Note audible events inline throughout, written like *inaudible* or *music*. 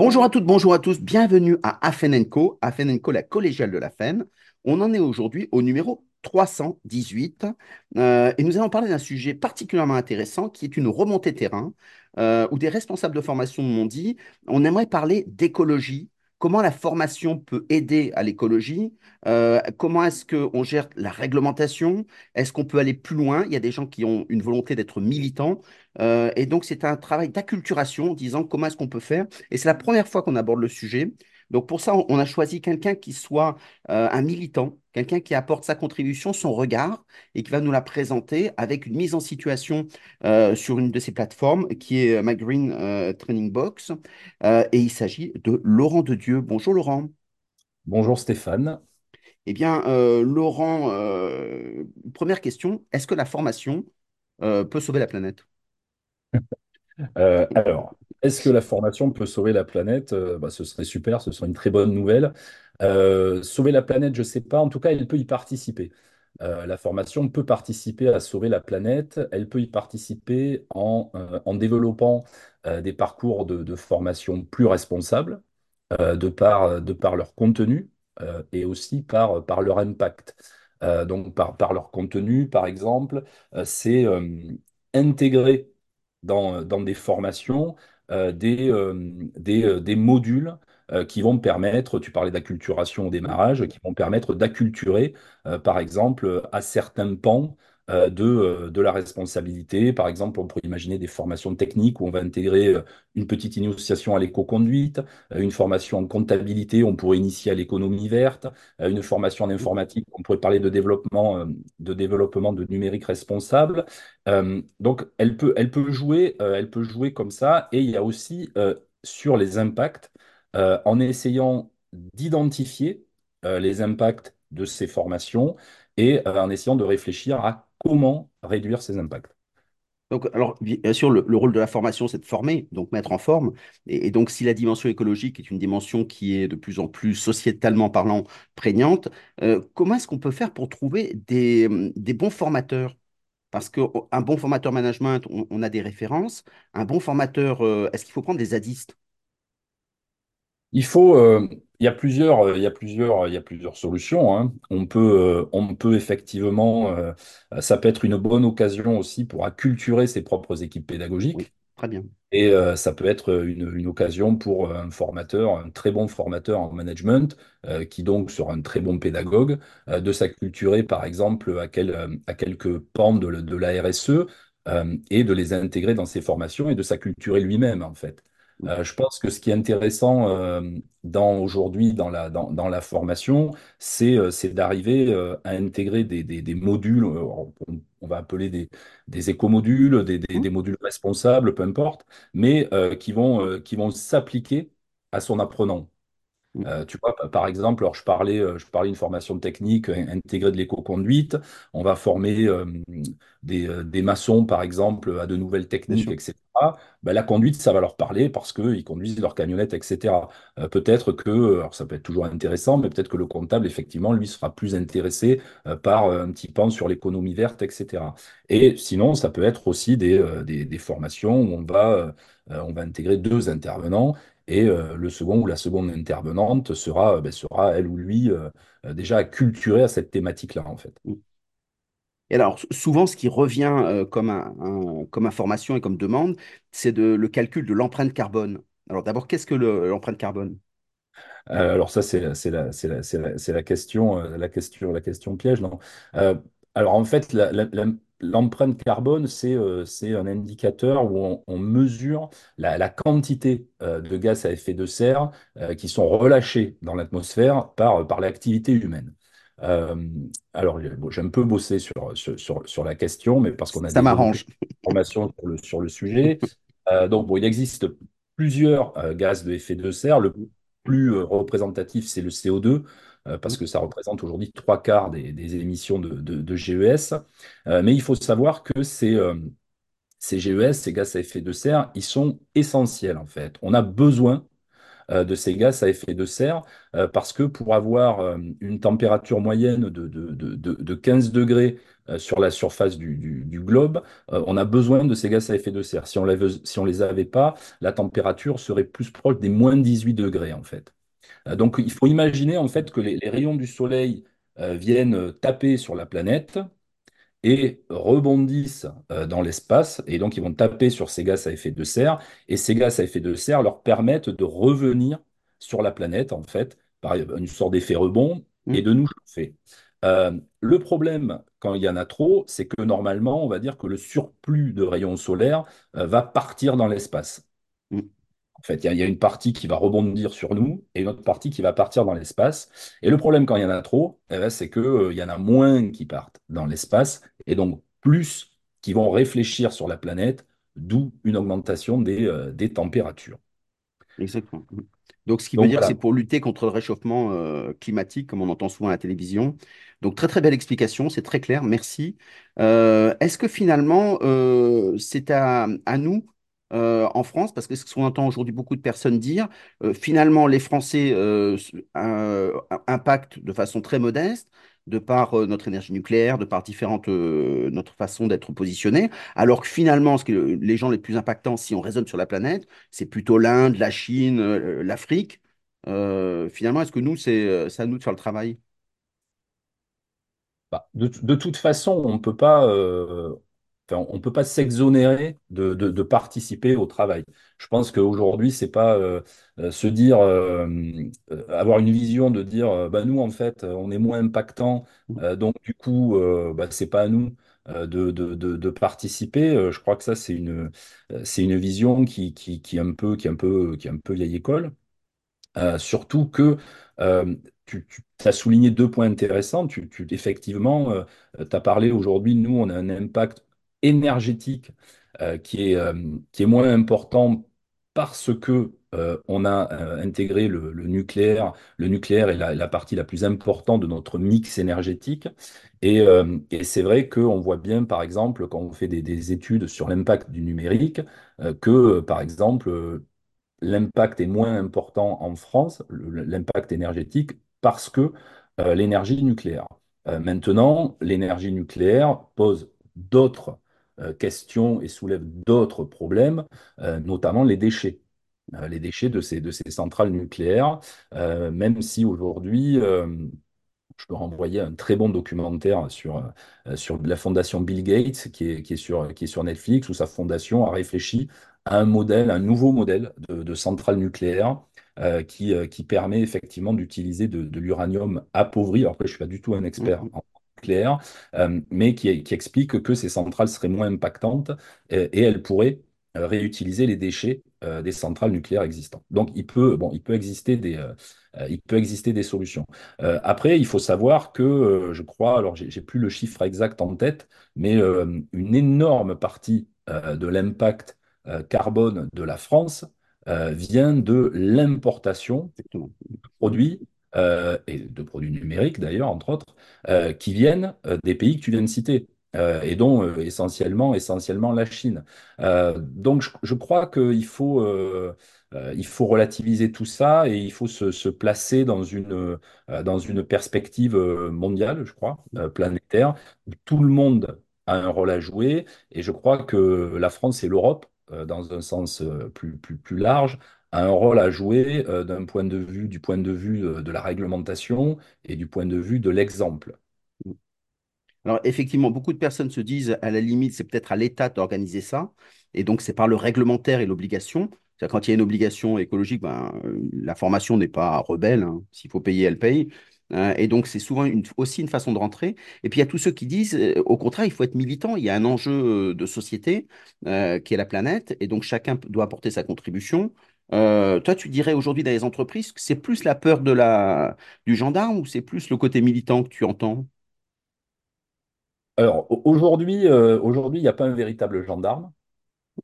Bonjour à toutes, bonjour à tous, bienvenue à Afenenco, Afenenco, la collégiale de la FEN. On en est aujourd'hui au numéro 318 euh, et nous allons parler d'un sujet particulièrement intéressant qui est une remontée terrain euh, où des responsables de formation m'ont dit on aimerait parler d'écologie, comment la formation peut aider à l'écologie, euh, comment est-ce qu'on gère la réglementation, est-ce qu'on peut aller plus loin, il y a des gens qui ont une volonté d'être militants, euh, et donc c'est un travail d'acculturation, disant comment est-ce qu'on peut faire, et c'est la première fois qu'on aborde le sujet. Donc pour ça, on a choisi quelqu'un qui soit euh, un militant, quelqu'un qui apporte sa contribution, son regard, et qui va nous la présenter avec une mise en situation euh, sur une de ces plateformes, qui est My Green Training Box. et il s'agit de Laurent de Dieu. Bonjour Laurent. Bonjour Stéphane. Eh bien, Laurent, première question, est-ce que la formation peut sauver la planète? Euh, alors, est-ce que la formation peut sauver la planète? Euh, bah, ce serait super, ce serait une très bonne nouvelle. Euh, sauver la planète, je ne sais pas. En tout cas, elle peut y participer. la formation peut participer à sauver la planète. Elle peut y participer en, développant des parcours de, formation plus responsables de par, de leur contenu et aussi par, par leur impact. donc, par, par leur contenu, par exemple, c'est intégrer dans, dans des formations euh, des, euh, des, euh, des, modules qui vont permettre, tu parlais d'acculturation au démarrage, qui vont permettre d'acculturer, par exemple, à certains pans euh, de, euh, de la responsabilité. Par exemple, on pourrait imaginer des formations techniques où on va intégrer euh, une petite initiation à l'éco-conduite, une formation en comptabilité, on pourrait initier à l'économie verte, une formation en informatique, on pourrait parler de développement, de développement de numérique responsable. donc, elle peut, elle peut jouer, elle peut jouer comme ça. Et il y a aussi sur les impacts, en essayant d'identifier les impacts de ces formations et en essayant de réfléchir à comment réduire ces impacts. Donc, alors, bien sûr, le, rôle de la formation, c'est de former, donc mettre en forme. Et, donc, si la dimension écologique est une dimension qui est de plus en plus sociétalement parlant prégnante, euh, comment est-ce qu'on peut faire pour trouver des, bons formateurs? Parce qu'un bon formateur management, on, a des références. Un bon formateur, euh, est-ce qu'il faut prendre des zadistes il faut, euh, il y a plusieurs, euh, il y a plusieurs, il y a plusieurs solutions. hein. On peut, euh, on peut effectivement, ça peut être une bonne occasion aussi pour acculturer ses propres équipes Oui, pédagogiques. très bien. Et ça peut être une, une occasion pour un formateur, un très bon formateur en management, qui donc sera un très bon pédagogue, de s'acculturer par exemple à, quel- à quelques pans de, de la RSE et de les intégrer dans ses formations et de s'acculturer lui-même en fait. Euh, je pense que ce qui est intéressant euh, dans, aujourd'hui dans la, dans, dans la formation, c'est euh, c'est d'arriver à intégrer des, des, des modules, on, on va appeler des, des éco-modules, des, des, des modules responsables, peu importe, mais qui vont, qui vont s'appliquer à son apprenant. Euh, tu vois, par exemple, alors je parlais, je parlais d'une formation technique intégrée de l'éco-conduite. On va former euh, des, des maçons, par exemple, à de nouvelles techniques, etc. Ben, la conduite, ça va leur parler parce qu'ils conduisent leur camionnette, etc. Euh, peut-être que, alors ça peut être toujours intéressant, mais peut-être que le comptable, effectivement, lui, sera plus intéressé euh, par euh, un petit pan sur l'économie verte, etc. Et sinon, ça peut être aussi des, formations où on va, intégrer deux intervenants et le second ou la seconde intervenante sera, sera elle ou lui, déjà acculturé à cette thématique-là, en fait. Et alors, sou- souvent, ce qui revient euh, comme, information et comme demande, c'est le calcul de l'empreinte carbone. Alors, d'abord, qu'est-ce que le- l'empreinte carbone? Euh, alors ça, c'est la, la, la, euh, la question, la question piège, non? Alors en fait, l'empreinte carbone, c'est un indicateur où on, mesure la, quantité de gaz à effet de serre qui sont relâchés dans l'atmosphère par l'activité humaine. Euh, alors, bon, j'ai un peu bossé sur, sur, sur, la question, mais parce qu'on a Ça des informations sur le, sur le sujet. Euh, donc, bon, il existe plusieurs euh, gaz de effet de serre. Le plus représentatif, c'est le CO2, euh, parce que ça représente aujourd'hui trois quarts des, des émissions de, de- de GES. Euh, mais il faut savoir que ces, euh, ces GES, ces gaz à effet de serre, ils sont essentiels en fait. On a besoin de ces gaz à effet de serre, euh, parce que pour avoir euh, une température moyenne de, de, de, de- de 15 degrés euh, sur la surface du, du- globe, euh, on a besoin de ces gaz à effet de serre. Si on si on les avait pas, la température serait plus proche des moins 18 degrés, en fait. Euh, donc, il faut imaginer, en fait, que les, rayons du soleil euh, viennent taper sur la planète et rebondissent euh, dans l'espace, et donc ils vont taper sur ces gaz à effet de serre, et ces gaz à effet de serre leur permettent de revenir sur la planète, en fait, par une sorte d'effet rebond, et Mm, de nous chauffer. Euh, le problème, quand il y en a trop, c'est que normalement, on va dire que le surplus de rayons solaires euh, va partir dans l'espace. mm. En fait, il y, a il y a une partie qui va rebondir sur nous et une autre partie qui va partir dans l'espace. Et le problème quand il y en a trop, eh ben, c'est que, euh, y en a moins qui partent dans l'espace et donc plus qui vont réfléchir sur la planète, d'où une augmentation des, euh, des températures. Exactement. Donc, ce qui veut dire que c'est pour lutter contre le réchauffement euh, climatique, comme on entend souvent à la télévision. Donc, très, très belle explication, c'est très clair, merci. Est-ce que finalement, c'est à, à nous, euh, en France, parce que ce qu'on entend aujourd'hui beaucoup de personnes dire, euh, finalement, les Français euh, impactent de façon très modeste, de par notre énergie nucléaire, de par différentes, notre façon d'être positionné, alors que finalement, ce que les gens les plus impactants, si on raisonne sur la planète, c'est plutôt l'Inde, la Chine, l'Afrique. Finalement, est-ce que nous, c'est à nous de faire le travail? Bah, de, toute façon, on peut pas, on peut pas s'exonérer de, de- participer au travail. Je pense qu'aujourd'hui, c'est pas euh, euh, se dire, euh, euh, avoir une vision de dire, euh, bah, nous, en fait, on est moins impactant, euh, donc du coup, euh, bah, c'est pas à nous euh, de, de, participer. Euh, je crois que ça, c'est une, euh, c'est une vision qui, qui, qui est un peu, qui un peu, qui un peu vieille école. Euh, surtout que euh, tu, as souligné deux points intéressants. Tu, effectivement, tu as parlé aujourd'hui, nous, on a un impact énergétique euh, qui est, euh, qui est moins important parce que euh, on a euh, intégré le, nucléaire. Le nucléaire est la, partie la plus importante de notre mix énergétique. Et, c'est vrai qu'on voit bien, par exemple, quand on fait des, des études sur l'impact du numérique, que, par exemple, l'impact est moins important en France, l'impact énergétique, parce que l'énergie nucléaire. Maintenant, l'énergie nucléaire pose d'autres euh, questions et soulève d'autres problèmes, euh, notamment les déchets. Euh, les déchets de ces, de ces centrales nucléaires, euh, même si aujourd'hui, euh, je peux renvoyer un très bon documentaire sur, euh, sur la fondation Bill Gates qui est, qui est sur, qui est sur Netflix, où sa fondation a réfléchi à un modèle, un nouveau modèle de, de centrale nucléaire qui, qui permet effectivement d'utiliser de, de l'uranium appauvri. Alors que je ne suis pas du tout un expert mm, en nucléaire, euh, mais qui, qui explique que ces centrales seraient moins impactantes euh, et elles pourraient euh, réutiliser les déchets euh, des centrales nucléaires existantes. Donc il peut, bon, il peut exister des, euh, il peut exister des solutions. Euh, après, il faut savoir que, je crois, alors j'ai plus le chiffre exact en tête, mais une énorme partie de l'impact carbone de la France vient de l'importation Exactement. produits, et de produits numériques d'ailleurs, entre autres, euh, qui viennent euh, des pays que tu viens de citer. euh, et dont euh, essentiellement, essentiellement la Chine. Euh, donc je, crois qu'il faut, euh, euh, il faut relativiser tout ça et il faut se, se placer dans une, euh, dans une perspective euh, mondiale, je crois, euh, planétaire, où tout le monde a un rôle à jouer. Et je crois que la France et l'Europe, euh, dans un sens euh, plus, plus, plus large, a un rôle à jouer euh, d'un point de vue, du point de vue euh, de la réglementation et du point de vue de l'exemple. Alors, effectivement, beaucoup de personnes se disent, à la limite, c'est peut-être à l'État d'organiser ça. Et donc, c'est par le réglementaire et l'obligation. Quand il y a une obligation écologique, ben, euh, la formation n'est pas rebelle. hein. S'il faut payer, elle paye. Et donc, c'est souvent aussi une façon de rentrer. Et puis, il y a tous ceux qui disent, au contraire, il faut être militant. Il y a un enjeu de société qui est la planète. Et donc, chacun doit apporter sa contribution. Euh, toi, tu dirais aujourd'hui dans les entreprises que c'est plus la peur de la, du gendarme ou c'est plus le côté militant que tu entends? Alors euh, aujourd'hui, il n'y a pas un véritable gendarme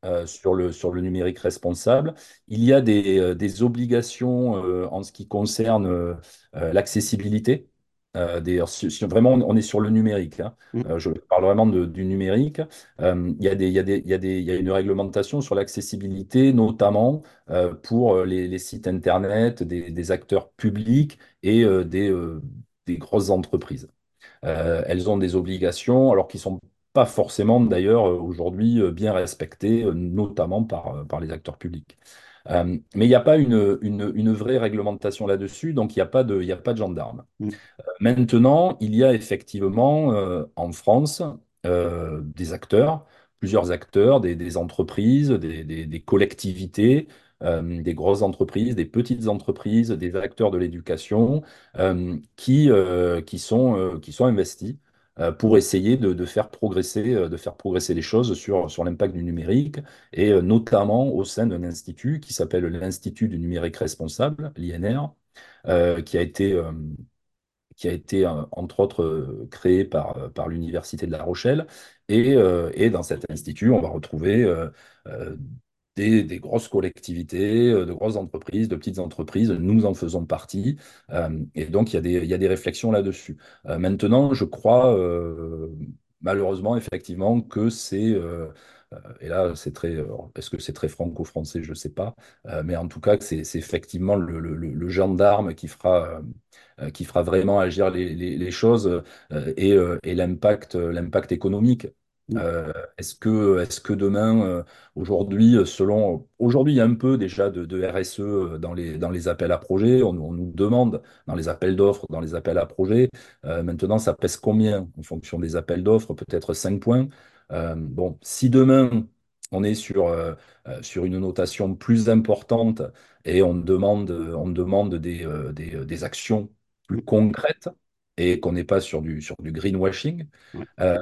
euh, sur le, numérique responsable. Il y a des, obligations en ce qui concerne l'accessibilité. Euh, des, si- si vraiment on est sur le numérique, hein, mm, euh, je parle vraiment de- du numérique, euh, il y a des, il y a y y une réglementation sur l'accessibilité, notamment euh, pour les, les sites Internet des, des acteurs publics et euh, des, euh, des grosses entreprises. Euh, elles ont des obligations, alors qui sont pas forcément d'ailleurs euh, aujourd'hui euh, bien respectées, euh, notamment par, euh, par les acteurs publics. Euh, mais il n'y a pas une, une, une vraie réglementation là-dessus, donc il n'y a pas de, il y a pas de gendarme. mm, Maintenant, il y a effectivement euh, en France euh, des acteurs, plusieurs acteurs, des, des entreprises, des, des- des collectivités, euh, des grosses entreprises, des petites entreprises, des acteurs de l'éducation euh, qui, euh, qui sont, euh, qui sont investis euh, pour mm. essayer de, faire progresser, euh, de faire progresser les choses sur, sur l'impact du numérique et euh, notamment au sein d'un institut qui s'appelle l'Institut du numérique responsable, l'INR, euh, qui a été euh, qui a été, euh, entre autres, euh, créé par, euh, par l'Université de La Rochelle. Et, euh, et dans cet institut, on va retrouver euh, euh, des, grosses collectivités, euh, de grosses entreprises, de petites entreprises. Nous en faisons partie. Euh, et donc, il y a des, il y a des réflexions là-dessus. Euh, maintenant, je crois, malheureusement, effectivement, que c'est... et là, c'est très. Est-ce que c'est très franco-français? Je ne sais pas. Mais en tout cas, c'est effectivement le, le- gendarme qui fera, qui fera vraiment agir les, les- choses et, et l'impact économique. Mm. Euh, est-ce que, demain, euh, aujourd'hui, euh, selon, aujourd'hui, il y a un peu déjà de, RSE dans les, dans les appels à projets. On, nous demande dans les appels d'offres, dans les appels à projets. Maintenant, ça pèse combien en fonction des appels d'offres? Peut-être 5 points. Bon, si demain, on est sur, une notation plus importante et on demande, des, actions plus mm. Et qu'on n'est pas sur du, sur du greenwashing, Ouais, euh,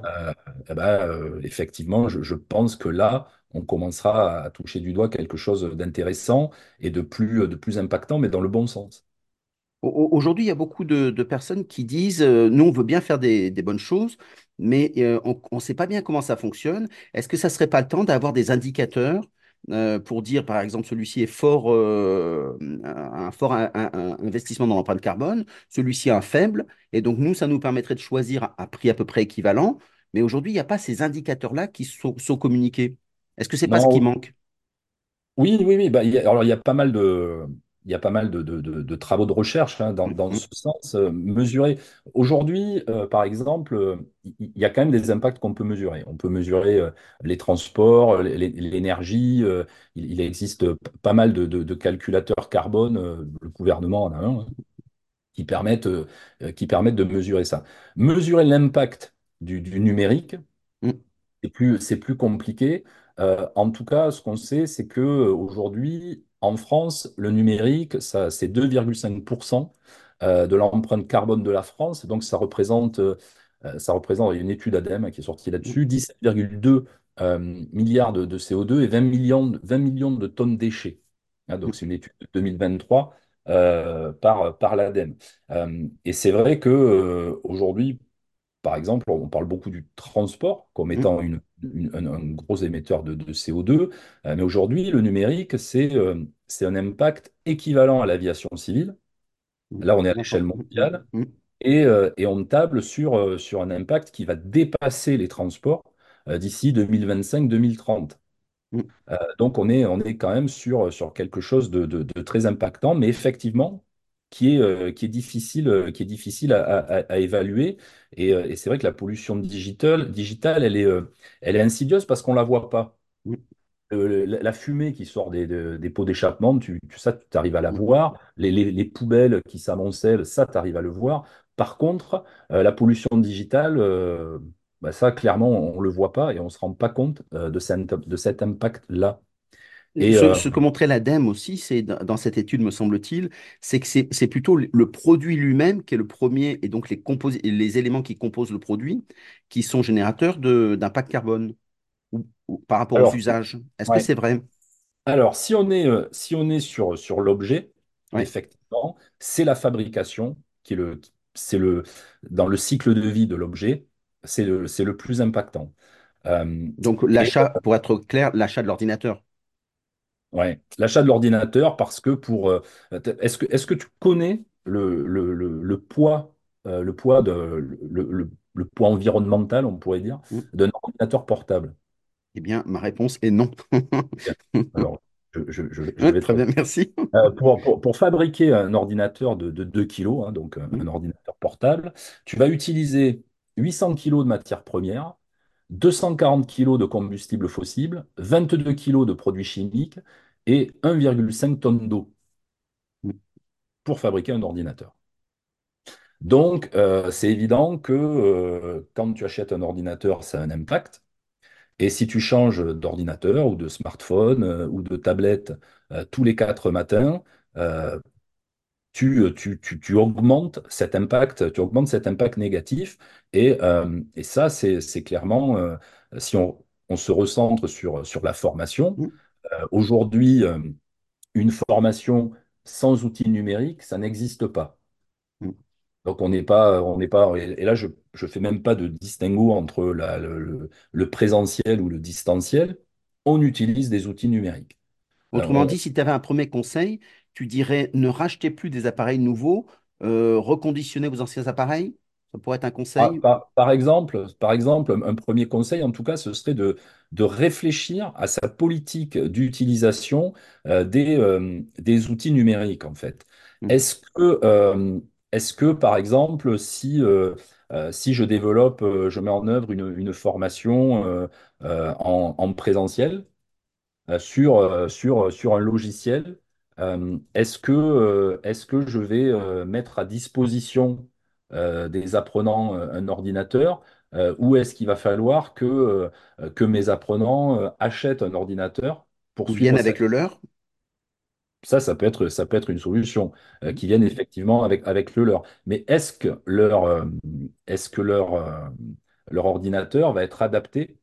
euh, ben, euh, effectivement, je, je pense que là, on commencera à toucher du doigt quelque chose d'intéressant et de plus, de plus impactant, mais dans le bon sens. Au- au- Aujourd'hui, il y a beaucoup de, de personnes qui disent, euh, nous, on veut bien faire des, des bonnes choses, mais on ne sait pas bien comment ça fonctionne. Est-ce que ça serait pas le temps d'avoir des indicateurs euh, pour dire, par exemple, celui-ci est fort, euh, un fort un- un- un investissement dans l'empreinte carbone, celui-ci un faible, et donc nous, ça nous permettrait de choisir à, à prix à peu près équivalent. Mais aujourd'hui, il n'y a pas ces indicateurs-là qui sont, sont communiqués. Est-ce que c'est pas ce qui manque? Oui, oui, oui. Bah, il y a- alors, il y a pas mal de, il y a pas mal de, de- de- de travaux de recherche hein, dans, Mm, dans mm, ce sens. euh, mesurer. Aujourd'hui, euh, par exemple, euh, il y, a quand même des impacts qu'on peut mesurer. On peut mesurer les transports, l'énergie. il, il existe pas mal de, calculateurs carbone. le gouvernement en a un, hein, qui permettent, qui permettent de mesurer ça. Mesurer l'impact du, du numérique. mm, C'est plus, c'est plus compliqué. Euh, en tout cas, ce qu'on sait, c'est que euh, aujourd'hui, en France, le numérique, ça, c'est 2,5% euh, de l'empreinte carbone de la France. Donc, ça représente, ça représente il y a une étude ADEME qui est sortie là-dessus, 17,2 euh, milliards de, de CO2 et 20 millions, de- 20 millions de tonnes déchets. Hein, donc, c'est une étude de 2023 euh, par, par l'ADEME. Euh, et c'est vrai que aujourd'hui, par exemple, on parle beaucoup du transport comme mm, étant une- une- un, un gros émetteur de, de CO2, euh, mais aujourd'hui, le numérique, c'est euh, c'est un impact équivalent à l'aviation civile. Là, on est à l'échelle mondiale mm, et, euh, et on table sur, sur un impact qui va dépasser les transports d'ici 2025-2030. mm. Euh, donc on est, on est quand même sur, sur quelque chose de, de- de très impactant, mais effectivement qui est, euh, qui est difficile, euh, qui est difficile à, à- à évaluer. Et, euh, et c'est vrai que la pollution digitale, digitale elle est, elle est insidieuse parce qu'on ne la voit pas. Euh, la la fumée qui sort des, de- des pots d'échappement, tu, tu, ça, tu arrives à la voir. Les, les- les poubelles qui s'amoncellent, ça, tu arrives à le voir. Par contre, euh, la pollution digitale, euh, bah, ça, clairement, on ne le voit pas et on ne se rend pas compte de cet, de cet impact-là. Et Ce, euh, ce que montrait l'ADEME aussi, c'est dans cette étude, me semble-t-il, c'est que c'est plutôt le produit lui-même qui est le premier, et donc les, les éléments qui composent le produit, qui sont générateurs d'impact carbone ou, ou par rapport aux usages. Est-ce que c'est vrai? Alors, si on est, euh, si on est sur, sur l'objet, Ouais. effectivement, c'est la fabrication qui est le, c'est le, dans le cycle de vie de l'objet, c'est le, le plus impactant. Euh, Donc l'achat, pour être clair, l'achat de l'ordinateur. Ouais, l'achat de l'ordinateur, parce que pour, euh, est-ce que, est-ce que tu connais le, le, le, le poids euh, le poids de, le, le- le poids environnemental, on pourrait dire, Mm. d'un ordinateur portable? Eh bien, ma réponse est non. Bien. Alors, je, je- je- je Ouais, vais te très bien, merci. Euh, pour, pour- pour fabriquer un ordinateur de, de 2 kg, donc un, Mm, un ordinateur portable, tu vas utiliser 800 kg de matières premières, 240 kg de combustible fossile, 22 kg de produits chimiques et 1,5 tonnes d'eau mm, pour fabriquer un ordinateur. Donc, euh, c'est évident que euh, quand tu achètes un ordinateur, ça a un impact. Et si tu changes d'ordinateur ou de smartphone euh, ou de tablette tous les quatre matins, tu, tu, tu, tu augmentes cet impact, tu augmentes cet impact négatif. Et, et ça, c'est, clairement, si on, on se recentre sur, sur la formation, mm, euh, aujourd'hui, euh, une formation sans outils numériques, ça n'existe pas. mm. Donc on n'est pas, on n'est pas, et là je ne fais même pas de distinguo entre la- le, présentiel ou le distanciel. On utilise des outils numériques. Euh, Autrement on- dit, si tu avais un premier conseil, tu dirais ne rachetez plus des appareils nouveaux, euh, reconditionnez vos anciens appareils. Ça pourrait être un Par, conseil. par- par exemple, par exemple, un premier conseil, en tout cas, ce serait de, de réfléchir à sa politique d'utilisation euh, des, euh, des outils numériques, en fait. Mm, Est-ce que, euh, est-ce que, par exemple, si, si je développe, je mets en œuvre une, une formation en, en présentiel, sur, sur, sur un logiciel, est-ce que, je vais mettre à disposition des apprenants euh, un ordinateur euh, ou est-ce qu'il va falloir que, euh, que mes apprenants euh, achètent un ordinateur pour Ou viennent suivre avec le leur? Ça, ça peut être, ça peut être une solution euh, Mm, qui vienne effectivement avec, avec le leur. Mais est-ce que leur, euh, est-ce que leur, euh, leur ordinateur va être adapté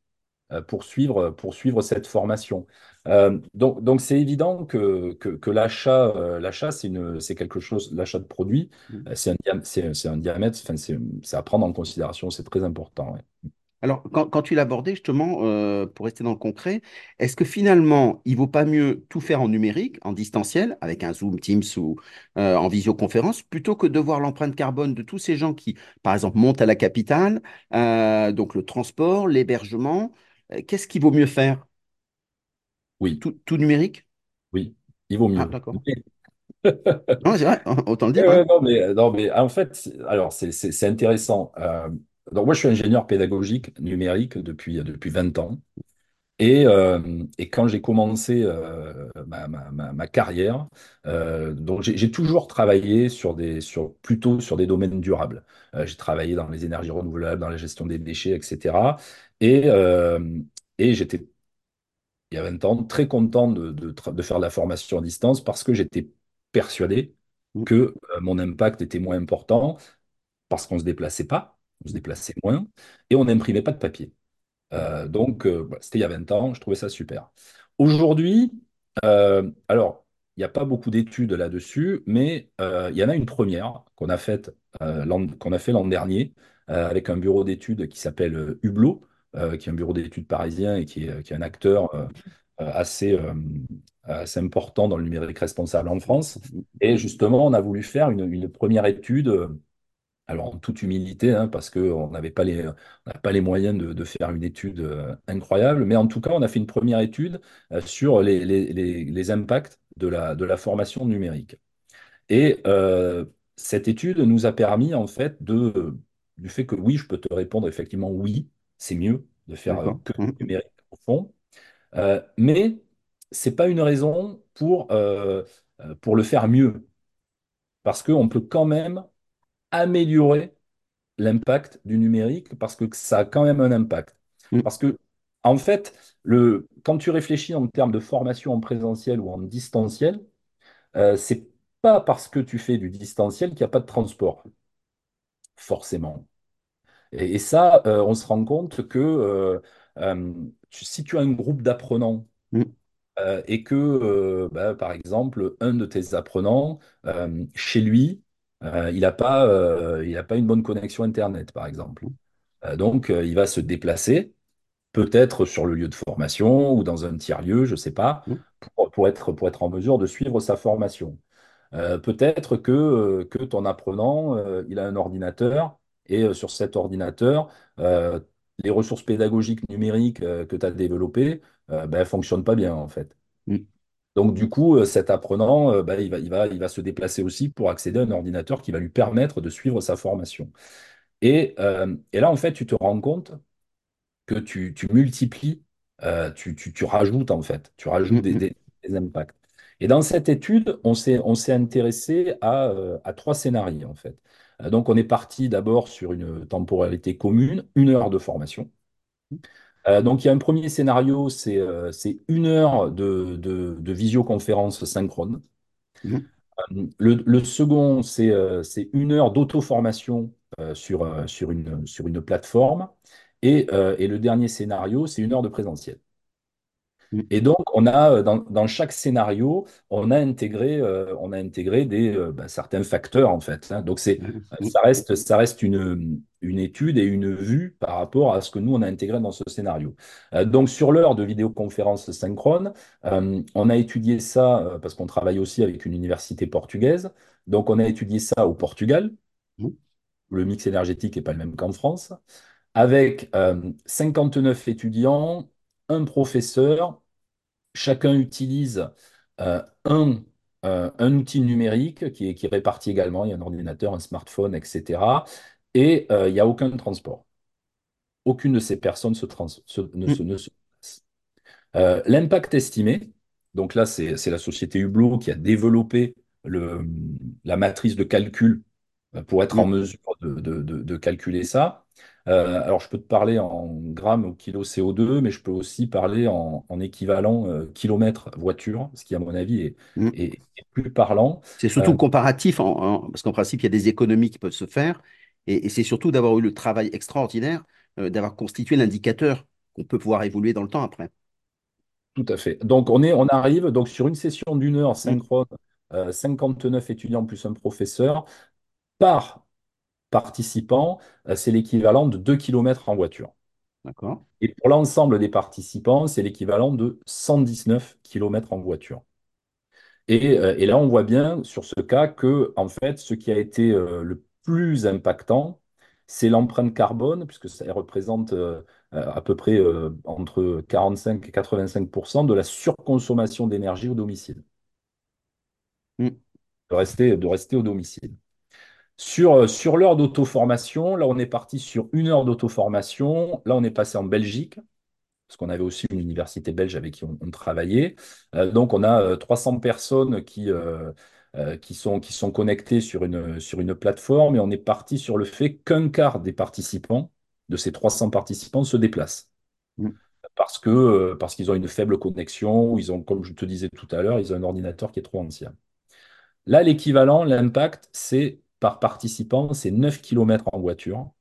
euh, pour suivre, pour suivre cette formation. Euh, donc, donc c'est évident que, que, que l'achat, euh, l'achat, c'est une, c'est quelque chose, l'achat de produits, mm. c'est un, c'est, c'est un diamètre, enfin, c'est, c'est à prendre en considération, c'est très important. ouais. Alors, quand, quand tu l'abordais justement, euh, pour rester dans le concret, est-ce que finalement, il vaut pas mieux tout faire en numérique, en distanciel, avec un Zoom, Teams ou euh, en visioconférence, plutôt que de voir l'empreinte carbone de tous ces gens qui, par exemple, montent à la capitale, euh, donc le transport, l'hébergement, qu'est-ce qu'il vaut mieux faire? Oui, Tout, tout numérique? oui, il vaut Ah, mieux. d'accord. Oui. *laughs* Non, c'est vrai, autant le dire, ouais. ouais, non, mais, non, mais en fait, c'est- alors c'est c'est- c'est intéressant. Euh, donc moi, je suis ingénieur pédagogique numérique depuis, depuis 20 ans. Et, euh, et quand j'ai commencé euh, ma, ma- ma- ma carrière, euh, donc j'ai toujours travaillé sur des, sur, plutôt sur des domaines durables. J'ai travaillé dans les énergies renouvelables, dans la gestion des déchets, etc. Et, et j'étais, il y a 20 ans, très content de, de faire de la formation à distance parce que j'étais persuadé Mm, que mon impact était moins important parce qu'on ne se déplaçait pas, on se déplaçait moins et on n'imprimait pas de papier. Euh, donc, euh, voilà, c'était il y a 20 ans, je trouvais ça super. Aujourd'hui, euh, alors, il n'y a pas beaucoup d'études là-dessus, mais il y en a une première qu'on a faite, l'an- qu'on a fait l'an dernier avec un bureau d'études qui s'appelle Hublot, qui est un bureau d'études parisien et qui est, qui est un acteur assez, assez important dans le numérique responsable en France. Et justement, on a voulu faire une première étude. Alors, en toute humilité, hein, parce qu'on n'avait pas les, on pas les moyens de, de faire une étude euh, incroyable, mais en tout cas, on a fait une première étude euh, sur les, les- les- les impacts de la, de la formation numérique. Et euh, cette étude nous a permis, en fait, de, du fait que oui, je peux te répondre effectivement oui, c'est mieux de faire que du numérique au fond, mais c'est pas une raison pour, pour le faire mieux, parce qu'on peut quand même améliorer l'impact du numérique parce que ça a quand même un impact. mm, Parce que, en fait, le, quand tu réfléchis en termes de formation en présentiel ou en distanciel, euh, c'est pas parce que tu fais du distanciel qu'il n'y a pas de transport, forcément. Et, et ça, euh, on se rend compte que euh, euh, tu- si tu as un groupe d'apprenants mm, et que, bah, par exemple, un de tes apprenants, chez lui, il n'a pas, euh, il a pas une bonne connexion Internet, par exemple. Euh, donc, euh, il va se déplacer, peut-être sur le lieu de formation ou dans un tiers-lieu, je ne sais pas, mm. pour, pour être, pour être en mesure de suivre sa formation. Euh, peut-être que, euh, que ton apprenant, euh, il a un ordinateur et euh, sur cet ordinateur, euh, les ressources pédagogiques numériques euh, que tu as développées euh, ben, fonctionnent pas bien en fait. Mm, Donc du coup, euh, cet apprenant, euh, ben, il va, il va, il va se déplacer aussi pour accéder à un ordinateur qui va lui permettre de suivre sa formation. Et, euh, et là, en fait, tu te rends compte que tu, tu multiplies, euh, tu, tu- tu rajoutes en fait, tu rajoutes mm, des, des- des impacts. Et dans cette étude, on s'est, intéressé à, à trois scénarios en fait. Donc on est parti d'abord sur une temporalité commune, une heure de formation. Euh, donc il y a un premier scénario, c'est euh, une heure de, de, de visioconférence synchrone. mm, Le, le second, c'est euh, une heure d'auto-formation euh, sur, euh, sur une, sur une plateforme. Et, euh, et le dernier scénario, c'est une heure de présentiel. Mm, Et donc, on a, euh, dans, dans chaque scénario, on a intégré, euh, on a intégré des, euh, bah, certains facteurs, en fait. hein. Donc, c'est, mm, mm, ça reste, ça reste une, une étude et une vue par rapport à ce que nous, on a intégré dans ce scénario. Euh, donc, sur l'heure de vidéoconférence synchrone, on a étudié ça, parce qu'on travaille aussi avec une université portugaise. Donc, on a étudié ça au Portugal, mm, où le mix énergétique n'est pas le même qu'en France, avec euh, 59 étudiants, un professeur chacun utilise euh, un, euh, un outil numérique qui est, qui réparti également. Il y a un ordinateur, un smartphone, etc. Et euh, il n'y a aucun transport. Aucune de ces personnes se trans- ne se, ne l'impact estimé, donc là, c'est la société Hublot qui a développé la matrice de calcul pour être en mm. mesure de, de- de- de calculer ça. Euh, alors, je peux te parler en grammes au kilo CO2, mais je peux aussi parler en, en équivalent euh, kilomètre voiture, ce qui, à mon avis, est, mm. est- est plus parlant. C'est surtout Euh, comparatif, en- en- parce qu'en principe, il y a des économies qui peuvent se faire, et, et c'est surtout d'avoir eu le travail extraordinaire euh, d'avoir constitué l'indicateur qu'on peut pouvoir évoluer dans le temps après. tout à fait. Donc, on est, on arrive donc sur une session d'une heure Mm, synchrone, euh, 59 étudiants plus un professeur par participant, euh, c'est l'équivalent de 2 kilomètres en voiture. D'accord? Et pour l'ensemble des participants, c'est l'équivalent de 119 kilomètres en voiture. Et, euh, et là, on voit bien sur ce cas que, en fait, ce qui a été euh, le plus impactant, c'est l'empreinte carbone, puisque ça représente à peu près entre 45 et 85% de la surconsommation d'énergie au domicile, Mm, de rester, de rester au domicile. Sur, euh, sur l'heure d'auto-formation, là, on est parti sur une heure d'auto-formation. Là, on est passé en Belgique. parce qu'on avait aussi une université belge avec qui on, on travaillait. Euh, donc, on a euh, 300 personnes qui, euh, euh, qui sont, qui sont connectées sur une, sur une plateforme et on est parti sur le fait qu'un quart des participants, de ces 300 participants, se déplacent. mm, Parce que, euh, parce qu'ils ont une faible connexion, ou ils ont, comme je te disais tout à l'heure, ils ont un ordinateur qui est trop ancien. Là, l'équivalent, l'impact, c'est par participant, c'est 9 kilomètres en voiture.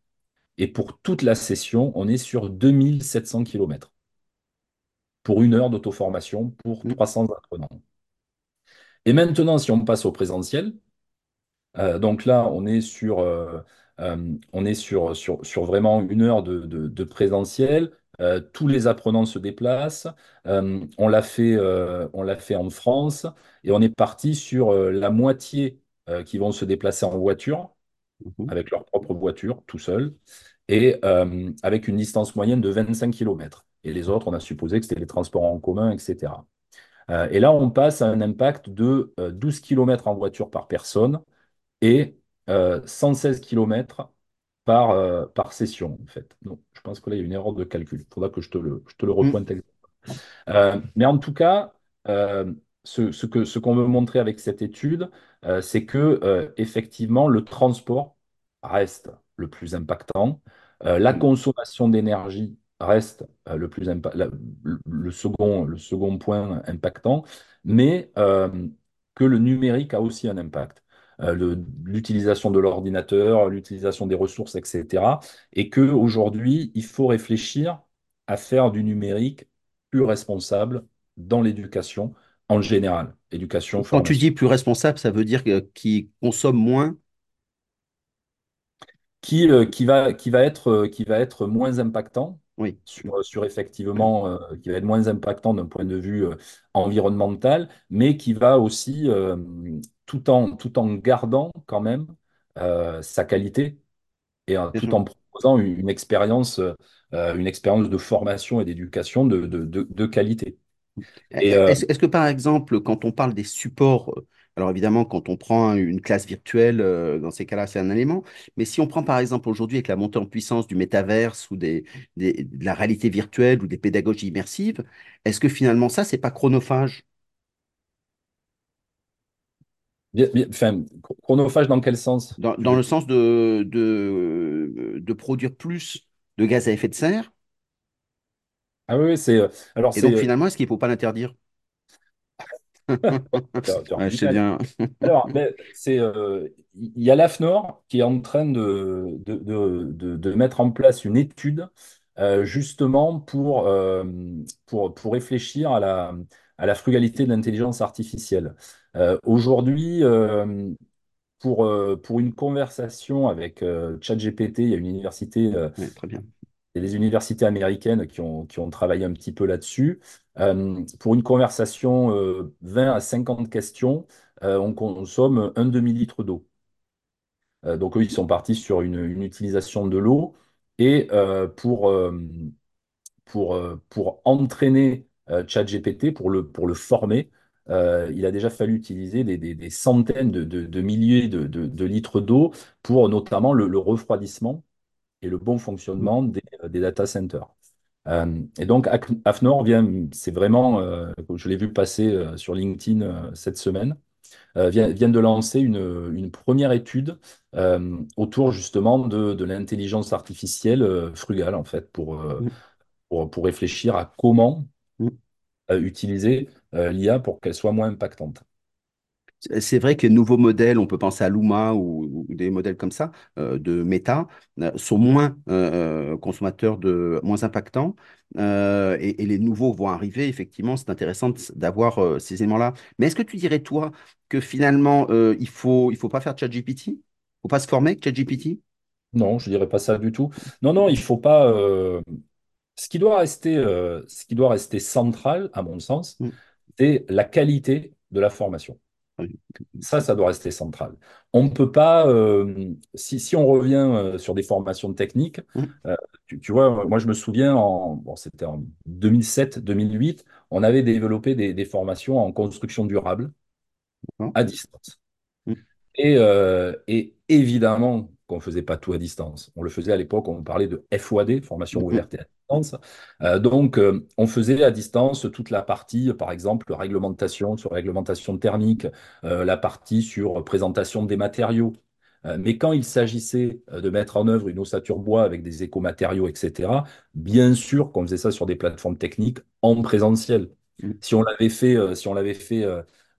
Et pour toute la session, on est sur 2700 kilomètres. pour une heure d'auto-formation pour mm, 300 apprenants. Et maintenant, si on passe au présentiel, euh, donc là, on est sur, euh, euh, on est sur, sur, sur vraiment une heure de, de- de présentiel. Tous les apprenants se déplacent. On l'a fait, on l'a fait en France et on est parti sur la moitié euh, qui vont se déplacer en voiture, mhm, avec leur propre voiture, tout seul, et euh, avec une distance moyenne de 25 km. Et les autres, on a supposé que c'était les transports en commun, etc. Euh, et là, on passe à un impact de euh, 12 km en voiture par personne et euh, 116 km par, par session, en fait. Donc, je pense que là, il y a une erreur de calcul. Il faudra que je te le, je te le mm, repointe. Euh, mais en tout cas, ce, ce qu'on veut montrer avec cette étude, euh, c'est que euh, effectivement, le transport reste le plus impactant. Euh, la mm. consommation d'énergie reste le plus la- le, le second, le second point impactant, mais que le numérique a aussi un impact. L'utilisation de l'ordinateur, l'utilisation des ressources, etc. Et qu'aujourd'hui, il faut réfléchir à faire du numérique plus responsable dans l'éducation en général, éducation, Quand tu dis plus responsable, ça veut dire que- qu'il consomme moins? qui, euh, qui va, qui va être, euh, qui va être moins impactant Oui. sur, sur effectivement, euh, qui va être moins impactant d'un point de vue euh, environnemental, mais qui va aussi, euh, tout en, tout en gardant quand même euh, sa qualité et euh, tout en proposant une, une expérience, euh, une expérience de formation et d'éducation de, de, de, de qualité. Euh, Est-ce, que par exemple, quand on parle des supports, euh, alors évidemment, quand on prend une classe virtuelle, euh, dans ces cas-là, c'est un élément, mais si on prend par exemple aujourd'hui avec la montée en puissance du métaverse ou des, des- de la réalité virtuelle ou des pédagogies immersives, est-ce que finalement ça, c'est pas chronophage? Bien- bien- enfin, chronophage dans quel sens? dans, le sens de, de, de produire plus de gaz à effet de serre? Ah oui, oui, c'est euh, alors Et donc euh, finalement, est-ce qu'il ne faut pas l'interdire? *laughs* Ouais, je sais original. bien. Alors, mais c'est, euh, il y a l'AFNOR qui est en train de, de, de- de- de mettre en place une étude euh, justement pour, euh, pour, pour réfléchir à la, à la frugalité de l'intelligence artificielle. Euh, aujourd'hui, euh, pour, euh, pour une conversation avec euh, ChatGPT, il y a une université euh, Ouais, très bien. A des universités américaines qui ont, qui ont travaillé un petit peu là-dessus. Euh, pour une conversation, euh, 20 à 50 questions, euh, on consomme un demi-litre d'eau. Euh, donc eux, ils sont partis sur une, utilisation de l'eau. Et euh, pour, euh, pour, euh, pour entraîner euh, ChatGPT, pour le, pour le former, euh, il a déjà fallu utiliser des, des- centaines de, de- milliers de, de- litres d'eau pour notamment le refroidissement et le bon fonctionnement des, des data centers. Euh, et donc, AFNOR vient, c'est vraiment, euh, je l'ai vu passer euh, sur LinkedIn euh, cette semaine, euh, vient, vient de lancer une, une première étude euh, autour justement de, de l'intelligence artificielle euh, frugale, en fait, pour, euh, mm, pour, pour réfléchir à comment mm. euh, utiliser euh, l'IA pour qu'elle soit moins impactante. C'est vrai que les nouveaux modèles, on peut penser à Luma ou, ou des modèles comme ça, euh, de Meta, euh, sont moins euh, consommateurs de, moins impactants. et, et les nouveaux vont arriver. Effectivement, c'est intéressant d'avoir ces éléments-là. Mais est-ce que tu dirais, toi, que finalement, il faut, il faut pas faire ChatGPT? Il faut pas se former avec ChatGPT? Non, je dirais pas ça du tout. Non, non, il faut pas. Ce qui doit rester, ce qui doit rester central, à mon sens, Mm. c'est la qualité de la formation. Ça, ça doit rester central. On ne peut pas, euh, si, si on revient euh, sur des formations techniques, Mm. euh, tu, tu vois, moi je me souviens, en, bon, c'était en 2007-2008, on avait développé des, des formations en construction durable D'accord. à distance. Mm. Et, et évidemment qu'on ne faisait pas tout à distance. On le faisait à l'époque, on parlait de FOAD, formation ouverte et distance. Euh, donc, euh, on faisait à distance toute la partie, par exemple, réglementation sur réglementation thermique, euh, la partie sur présentation des matériaux. Mais quand il s'agissait de mettre en œuvre une ossature bois avec des écomatériaux, etc., bien sûr qu'on faisait ça sur des plateformes techniques en présentiel. Mm. Si on l'avait fait, si on l'avait fait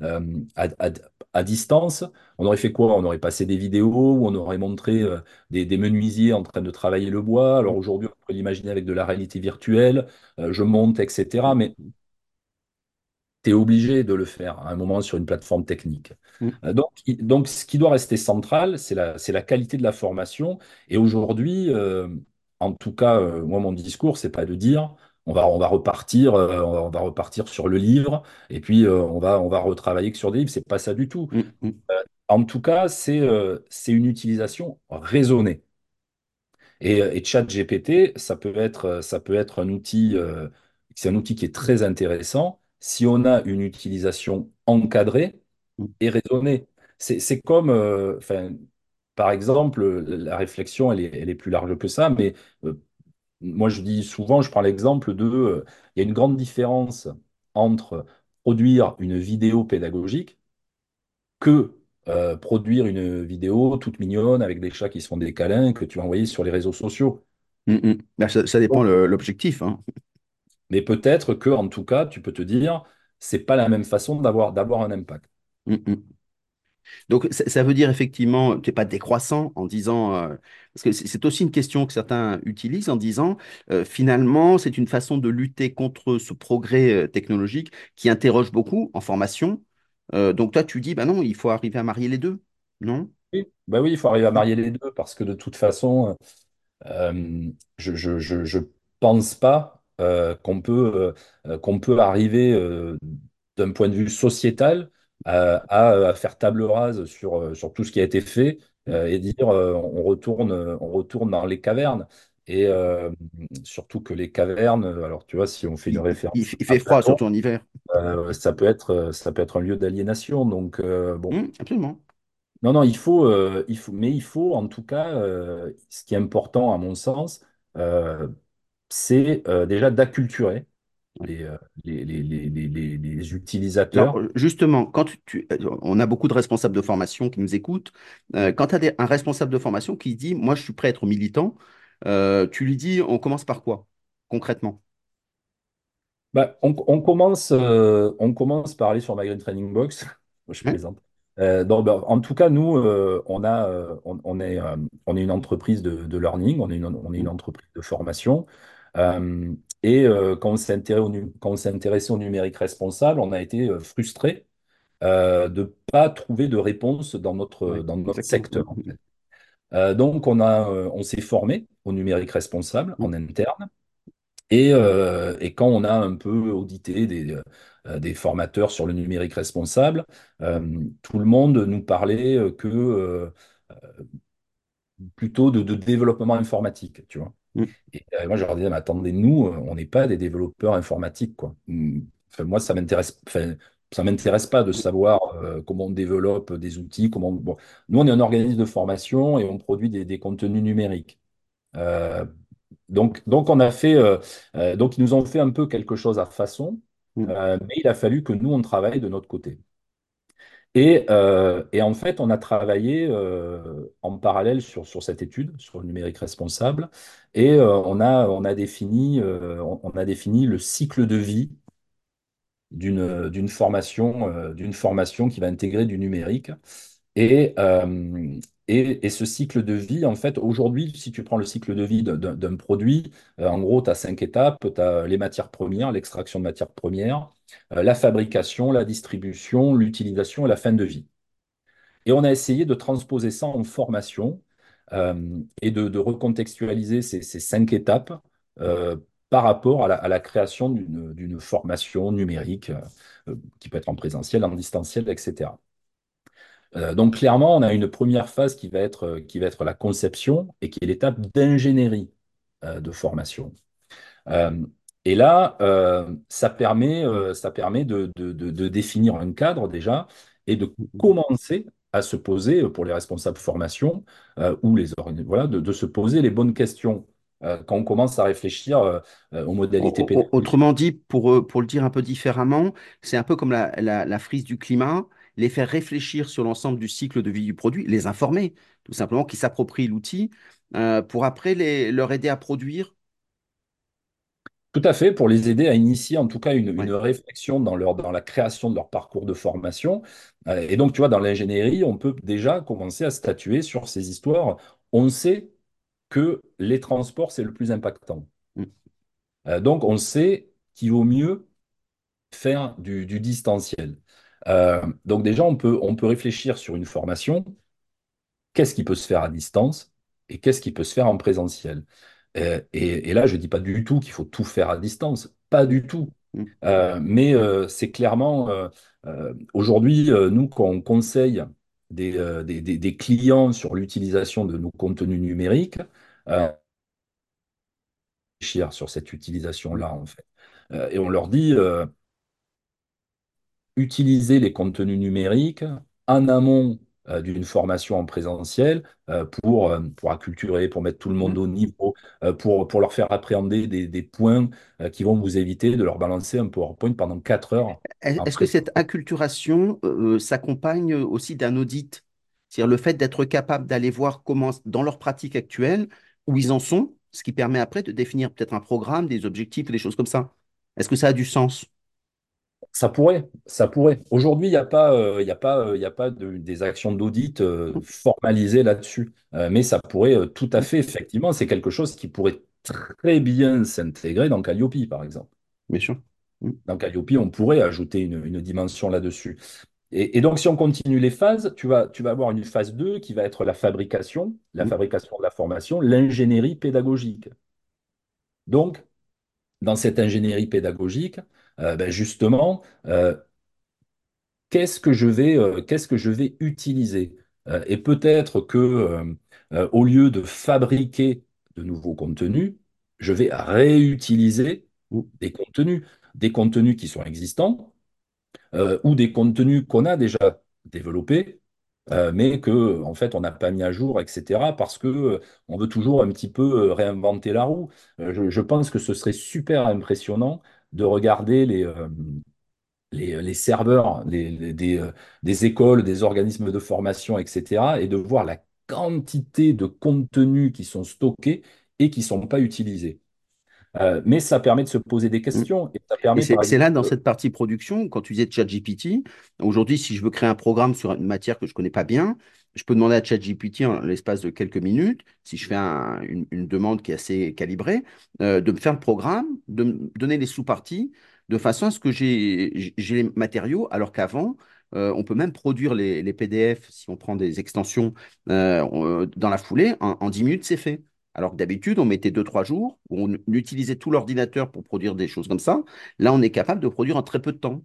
euh, à, à- à distance, on aurait fait quoi? On aurait passé des vidéos où on aurait montré euh, des, des menuisiers en train de travailler le bois? Alors aujourd'hui, on peut l'imaginer avec de la réalité virtuelle, euh, je monte, etc. Mais tu es obligé de le faire à un moment sur une plateforme technique. Mm. Donc, donc, ce qui doit rester central, c'est la, la qualité de la formation. Et aujourd'hui, en tout cas, moi, mon discours, c'est pas de dire on va, on va repartir, euh, on va, on va repartir sur le livre et puis euh, on va, on va retravailler que sur des livres. C'est pas ça du tout. Mm. Mm. En tout cas, c'est euh, c'est une utilisation raisonnée. Et, euh, et ChatGPT, ça peut être, euh, ça peut être un outil, euh, c'est un outil qui est très intéressant si on a une utilisation encadrée Mm. et raisonnée. C'est comme, euh, par exemple, la réflexion, elle est, elle est plus large que ça, mais euh, moi je dis souvent, je prends l'exemple de, euh, il y a une grande différence entre produire une vidéo pédagogique que euh, produire une vidéo toute mignonne avec des chats qui se font des câlins que tu vas envoyer sur les réseaux sociaux. Mm. Ben, ça, ça dépend l'objectif, hein. mais peut-être que, en tout cas, tu peux te dire, c'est pas la même façon d'avoir un impact. Mm. Mm. Donc, ça, veut dire effectivement tu n'es pas décroissant en disant, euh, parce que c'est aussi une question que certains utilisent en disant, euh, finalement, c'est une façon de lutter contre ce progrès euh, technologique qui interroge beaucoup en formation. Donc, toi, tu dis, bah non, il faut arriver à marier les deux, non? Oui, bah oui, il faut arriver à marier les deux parce que de toute façon, je, je, je, je- pense pas qu'on peut, qu'on peut arriver d'un point de vue sociétal à, à- faire table rase sur, euh, sur tout ce qui a été fait euh, et dire euh, on retourne, on retourne dans les cavernes. Et euh, surtout que les cavernes, alors tu vois, si on fait une il- référence il fait froid, Platon, surtout en hiver. euh, ça peut être, ça peut être un lieu d'aliénation. Donc, euh, bon, Hum, absolument. non, non, il faut, euh, il faut, mais il faut en tout cas, euh, ce qui est important à mon sens, euh, c'est euh, déjà d'acculturer. Les, euh, les, les Alors, utilisateurs. euh, justement, quand tu, euh, on a beaucoup de responsables de formation qui nous écoutent. Euh, quand tu as un responsable de formation qui dit, moi, je suis prêt à être militant, euh, tu lui dis, on commence par quoi, concrètement? Bah, on, on commence, euh, on commence par aller sur Green Training Box. *laughs* Je plaisante. Donc, bah, en tout cas, nous, on a, on, on est, on est une entreprise de, de learning, on est une, on est une entreprise de formation. Euh, et euh, quand on s'est intéressé au, intéressé numérique responsable, on a été euh, frustré euh, de ne pas trouver de réponse dans notre, dans secteur. En fait. Euh, donc, on a, on s'est formé au numérique responsable hum, en interne. Et, et quand on a un peu audité des, des formateurs sur le numérique responsable, tout le monde nous parlait que plutôt de, de développement informatique, tu vois. Hum, Et euh, moi, je leur disais, mais attendez, nous, euh, on n'est pas des développeurs informatiques, quoi. Enfin, moi, ça m'intéresse, enfin, ça m'intéresse pas de savoir euh, comment on développe des outils, comment. Bon. Nous, on est un organisme de formation et on produit des, des contenus numériques. Euh, donc, donc, on a fait, euh, donc, ils nous ont fait un peu quelque chose à façon, euh, mais il a fallu que nous, on travaille de notre côté. Et, euh, et en fait, on a travaillé euh, en parallèle sur, cette étude, sur le numérique responsable, et euh, on a, on a défini, on, a défini le cycle de vie d'une, formation, d'une formation qui va intégrer du numérique. Et, et, ce cycle de vie, en fait, aujourd'hui, si tu prends le cycle de vie d'un produit, euh, en gros, tu as cinq étapes. Tu as les matières premières, l'extraction de matières premières, euh, la fabrication, la distribution, l'utilisation et la fin de vie. Et on a essayé de transposer ça en formation euh, et de, recontextualiser ces, cinq étapes par rapport à la, création d'une formation numérique qui peut être en présentiel, en distanciel, etc. Euh, donc clairement, on a une première phase qui va être, euh, qui va être la conception et qui est l'étape d'ingénierie euh, de formation. Euh, et là, ça permet, ça permet de, de- de- de définir un cadre déjà et de commencer à se poser, pour les responsables formation ou les voilà, de, de se poser les bonnes questions quand on commence à réfléchir aux modalités pédagogiques. Autrement dit, pour, pour le dire un peu différemment, c'est un peu comme la, la, la frise du climat, les faire réfléchir sur l'ensemble du cycle de vie du produit, les informer, tout simplement, qu'ils s'approprient l'outil, euh, pour après les, leur aider à produire. Tout à fait, pour les aider à initier en tout cas une, réflexion dans leur, dans la création de leur parcours de formation. Euh, et donc, tu vois, dans l'ingénierie, on peut déjà commencer à statuer sur ces histoires. On sait que les transports, c'est le plus impactant. Mm, Euh, donc, on sait qu'il vaut mieux faire du, du distanciel. Euh, donc, déjà, on peut, on peut réfléchir sur une formation. Qu'est-ce qui peut se faire à distance et qu'est-ce qui peut se faire en présentiel? Euh, et, et là, je ne dis pas du tout qu'il faut tout faire à distance, pas du tout. mm, Euh, mais euh, c'est clairement, aujourd'hui, nous, quand on conseille des, des, des- des clients sur l'utilisation de nos contenus numériques, réfléchir sur cette utilisation-là, en fait. Et on leur dit, utiliser les contenus numériques en amont euh, d'une formation en présentiel euh, pour, euh, pour acculturer, pour mettre tout le monde au niveau, pour, pour leur faire appréhender des, des points qui vont vous éviter de leur balancer un PowerPoint pendant 4 heures Est-ce que cette acculturation s'accompagne aussi d'un audit? C'est-à-dire le fait d'être capable d'aller voir comment, dans leur pratique actuelle, où ils en sont, ce qui permet après de définir peut-être un programme, des objectifs, des choses comme ça. Est-ce que ça a du sens? Ça pourrait, ça pourrait. Aujourd'hui, il n'y a pas, euh, y a pas, euh, y a pas de- des actions d'audit euh, formalisées là-dessus. Mais ça pourrait tout à fait, effectivement, c'est quelque chose qui pourrait très bien s'intégrer dans Calliope, par exemple. Bien sûr. Mm, Dans Calliope, on pourrait ajouter une, une dimension là-dessus. Et, et donc, si on continue les phases, tu vas, tu vas avoir une phase 2 qui va être la fabrication, la mm, fabrication de la formation, l'ingénierie pédagogique. Donc, dans cette ingénierie pédagogique, ben justement, euh, qu'est-ce que je vais, euh, qu'est-ce que je vais utiliser? Euh, et peut-être que euh, euh, au lieu de fabriquer de nouveaux contenus, je vais réutiliser des contenus, des contenus qui sont existants euh, ou des contenus qu'on a déjà développés, euh, mais que en fait on n'a pas mis à jour, etc. Parce que euh, on veut toujours un petit peu euh, réinventer la roue. Euh, je pense que ce serait super impressionnant de regarder les, euh, les, les serveurs les- les- des, euh, des écoles, des organismes de formation, etc., et de voir la quantité de contenus qui sont stockés et qui ne sont pas utilisés. Euh, mais ça permet de se poser des questions et ça Et permet, c'est par c'est exemple, là, dans cette partie production, quand tu disais ChatGPT, aujourd'hui, si je veux créer un programme sur une matière que je ne connais pas bien, je peux demander à ChatGPT en l'espace de quelques minutes, si je fais un- une, demande qui est assez calibrée, euh, de me faire le programme, de me donner les sous-parties, de façon à ce que j'ai les matériaux, alors qu'avant, euh, on peut même produire les, PDF, si on prend des extensions euh, dans la foulée, en, en 10 minutes, c'est fait. Alors que d'habitude, on mettait deux trois jours, où on utilisait tout l'ordinateur pour produire des choses comme ça. Là, on est capable de produire en très peu de temps,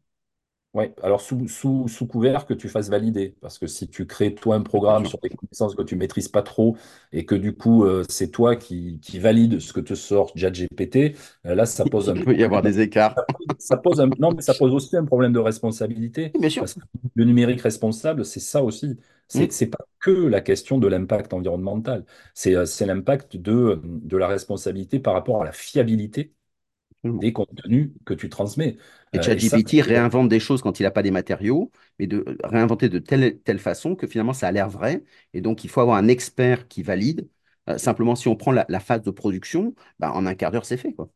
Ouais, alors sous, sous, sous couvert que tu fasses valider, parce que si tu crées toi un programme sur des connaissances que tu maîtrises pas trop et que du coup euh, c'est toi qui, qui valide ce que te sort ChatGPT, euh, là ça pose un Il peut y avoir problème. des écarts. Ça pose un, non, mais ça pose aussi un problème de responsabilité, Bien sûr. parce que le numérique responsable, c'est ça aussi. C'est Mmh, c'est pas que la question de l'impact environnemental, c'est euh, l'impact de, de la responsabilité par rapport à la fiabilité. Des contenus que tu transmets. Et Euh, ChatGPT réinvente des choses quand il n'a pas des matériaux, mais de euh, réinventer de telle, telle façon que finalement ça a l'air vrai. Et donc, il faut avoir un expert qui valide. Euh, simplement, si on prend la, la phase de production, bah, en un quart d'heure, c'est fait, quoi.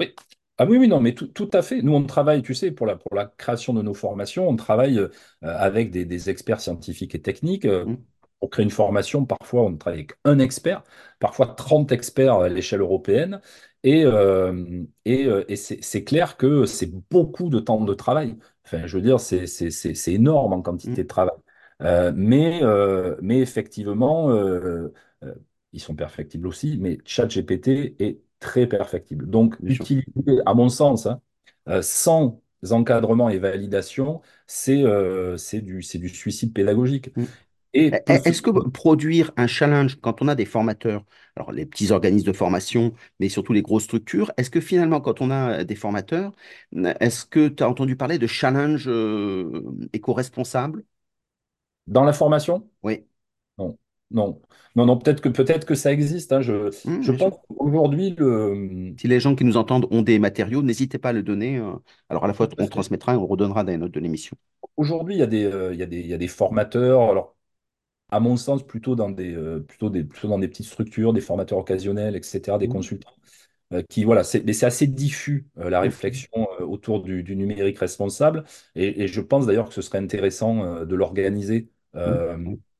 Oui. Ah oui, oui, non, mais tout, tout à fait. Nous, on travaille, tu sais, pour la, pour la création de nos formations, on travaille euh, avec des, des experts scientifiques et techniques. Euh, Mmh, pour créer une formation, parfois, on travaille avec un expert, parfois 30 experts à l'échelle européenne. Et, euh, et, euh, et c'est clair que c'est beaucoup de temps de travail. Enfin, je veux dire, c'est énorme en mmh, quantité de travail. Euh, mais, euh, mais effectivement, ils sont perfectibles aussi, mais ChatGPT est très perfectible. Donc, utiliser, à mon sens, hein, sans encadrement et validation, c'est euh, du, du suicide pédagogique. Mmh. Et E- peut. Est-ce que produire un challenge quand on a des formateurs, alors les petits organismes de formation, mais surtout les grosses structures, est-ce que finalement, quand on a des formateurs, est-ce que tu as entendu parler de challenge euh, éco-responsable? dans la formation, Oui, non. Non, non, non, peut-être que, peut-être que ça existe. hein. Je, Mmh, je pense qu'aujourd'hui, le... Si les gens qui nous entendent ont des matériaux, n'hésitez pas à le donner. euh, alors à la fois, on transmettra et on redonnera dans les notes de l'émission. Aujourd'hui, il y a des, euh, il y a des, il y a des formateurs. Alors, à mon sens, plutôt dans des, euh, plutôt des, plutôt dans des petites structures, des formateurs occasionnels, etc., des Mmh, consultants, euh, qui, voilà, c'est, mais c'est assez diffus, euh, la mmh, réflexion euh, autour du, du numérique responsable. Et, et je pense d'ailleurs que ce serait intéressant de l'organiser, mmh,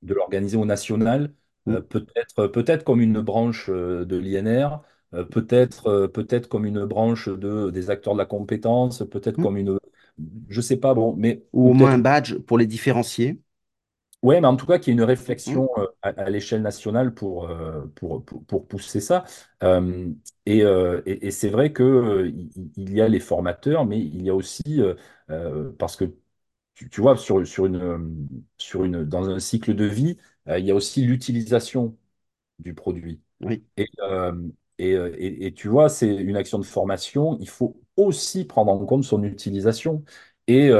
de l'organiser au national, mmh, peut-être, peut-être comme une branche de l'INR, peut-être, peut-être comme une branche de, des acteurs de la compétence, peut-être comme une, je sais pas, bon, mais, Ou au moins un badge pour les différencier. Ouais, mais en tout cas, qu'il y ait une réflexion euh, à, à l'échelle nationale pour, euh, pour, pour, pour pousser ça. Euh, et et- et c'est vrai euh, il y a les formateurs, mais il y a aussi, parce que tu, tu vois, sur, sur une, sur une, dans un cycle de vie, il y a aussi l'utilisation du produit. oui, Et, et, et- tu vois, c'est une action de formation. Il faut aussi prendre en compte son utilisation. Et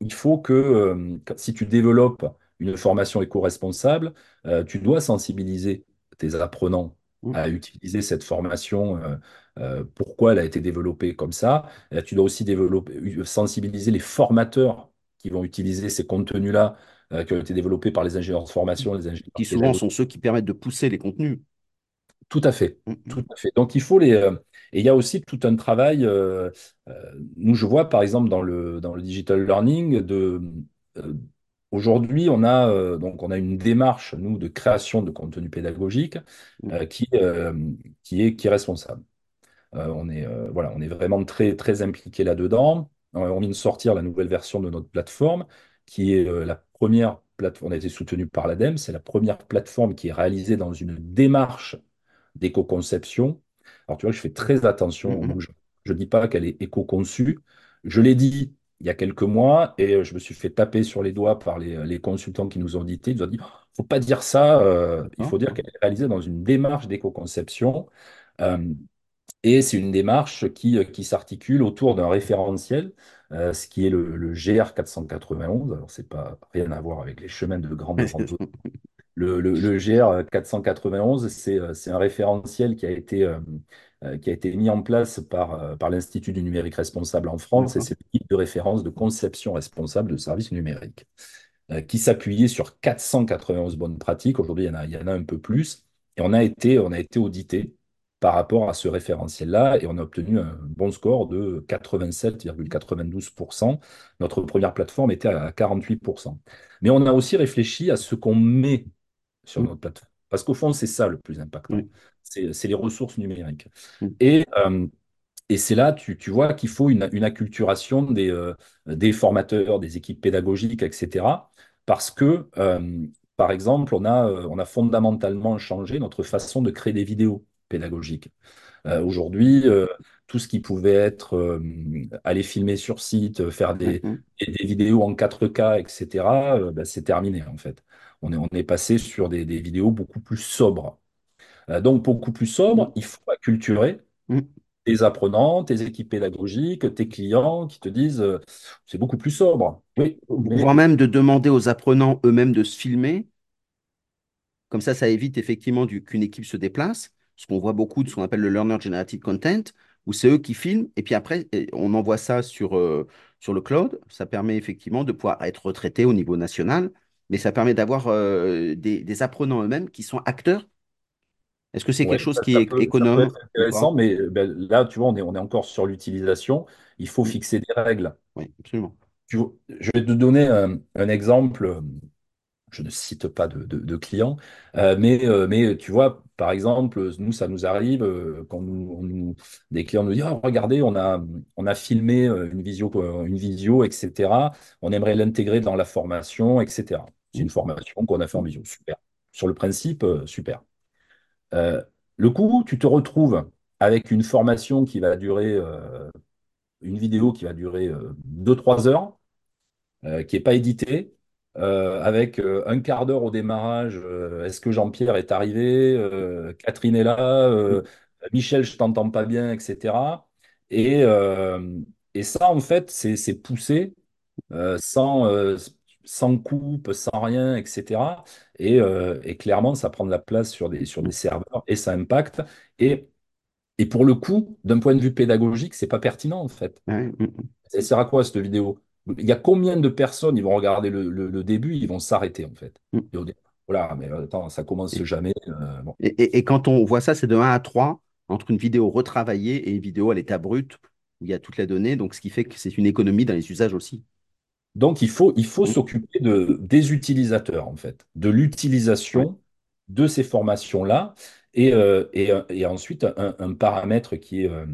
il faut que si tu développes une formation éco-responsable, euh, tu dois sensibiliser tes apprenants mmh, à utiliser cette formation, euh, euh, pourquoi elle a été développée comme ça. Tu dois aussi développer, sensibiliser les formateurs qui vont utiliser ces contenus-là, euh, qui ont été développés par les ingénieurs de formation, les qui ingénieurs souvent pédagogiques sont ceux qui permettent de pousser les contenus. tout à fait, Mmh, mmh, tout à fait. Donc il faut les et il y a aussi tout un travail. nous, je vois par exemple dans le dans le digital learning de aujourd'hui on a euh, donc on a une démarche nous de création de contenu pédagogique mmh, euh, qui euh, qui est qui est responsable. On est voilà on est vraiment très très impliqué là-dedans. On vient de sortir la nouvelle version de notre plateforme qui est la première plateforme. On a été soutenu par l'ADEME. C'est la première plateforme qui est réalisée dans une démarche d'éco-conception. Alors, tu vois, je fais très attention mmh. Je ne dis pas qu'elle est éco-conçue. Je l'ai dit il y a quelques mois et je me suis fait taper sur les doigts par les, les consultants qui nous ont dit, ils nous ont dit, faut pas dire ça, euh, il faut dire qu'elle est réalisée dans une démarche d'éco-conception. Euh, et c'est une démarche qui, qui s'articule autour d'un référentiel, euh, ce qui est le, le GR 491. Alors, c'est pas rien à voir avec les chemins de grande. *laughs* Le, le, le GR 491, c'est un référentiel qui a été, euh, euh, qui a été mis en place par, euh, par l'Institut du numérique responsable en France, et c'est l'équipe de référence de conception responsable de services numériques, euh, qui s'appuyait sur 491 bonnes pratiques. Aujourd'hui, il y en a, il y en a un peu plus, et on a été, on a été audité par rapport à ce référentiel-là, et on a obtenu un bon score de 87,92%. Notre première plateforme était à 48%. Mais on a aussi réfléchi à ce qu'on met sur Mm, notre plateforme. Parce qu'au fond, c'est ça le plus impactant. Oui. C'est les ressources numériques. Et, euh, et c'est là, tu, tu vois, qu'il faut une, une acculturation des, euh, des formateurs, des équipes pédagogiques, etc. Parce que, euh, par exemple, on a, on a fondamentalement changé notre façon de créer des vidéos pédagogiques. Aujourd'hui, tout ce qui pouvait être euh, aller filmer sur site, faire des, mm, des- des vidéos en 4K, etc., euh, ben, c'est terminé en fait. On est, on est passé sur des, des vidéos beaucoup plus sobres. Euh, donc, beaucoup plus mm, sobres, il faut acculturer mm. tes apprenants, tes équipes pédagogiques, tes clients qui te disent euh, c'est beaucoup plus sobre. Oui, mais Voire même de demander aux apprenants eux-mêmes de se filmer Comme ça, ça évite effectivement qu'une équipe se déplace, parce qu'on voit beaucoup de ce qu'on appelle le learner generated content, où c'est eux qui filment, et puis après, on envoie ça sur, euh, sur le cloud. Ça permet effectivement de pouvoir être retraité au niveau national, mais ça permet d'avoir euh, des, des apprenants eux-mêmes qui sont acteurs. Est-ce que c'est quelque chose ça, qui ça est peut, ça peut économe être intéressant, mais euh, ben, là, tu vois, on est, on est encore sur l'utilisation. Il faut fixer des règles. Oui, absolument. Tu je vais te donner un, un exemple. Je ne cite pas de, de, de clients, euh, mais, euh, mais tu vois, par exemple, nous, ça nous arrive euh, quand nous, nous- des clients nous disent, Ah, regardez, on a, on a filmé euh, une visio, euh, une visio, etc. On aimerait l'intégrer dans la formation, etc. C'est une formation qu'on a fait en visio. Super. Sur le principe, euh, super. Le coup, tu te retrouves avec une formation qui va durer, une vidéo qui va durer euh, 2-3 heures qui n'est pas édité, euh, avec euh, un quart d'heure au démarrage. euh, est-ce que Jean-Pierre est arrivé? Catherine est là? Michel, je t'entends pas bien, etc. Et, et ça, en fait, c'est poussé sans, sans coupe, sans rien, etc. Et, et clairement, ça prend de la place sur des, sur des serveurs et ça impacte. Et, et pour le coup, d'un point de vue pédagogique, c'est pas pertinent, en fait. Ouais, mm, mm, Ça sert à quoi cette vidéo? Il y a combien de personnes, ils vont regarder le, le- le début, ils vont s'arrêter en fait. mm. Ils vont dire, voilà, mais attends, ça commence Et, jamais. euh, bon. et- et- et quand on voit ça, c'est de un à 3 entre une vidéo retravaillée et une vidéo à l'état brut, où il y a toutes les données, donc ce qui fait que c'est une économie dans les usages aussi. Donc il faut, il faut Mm, s'occuper de, des utilisateurs en fait, de l'utilisation de ces formations-là. Et, euh, et, et ensuite, un, un paramètre qui est, euh,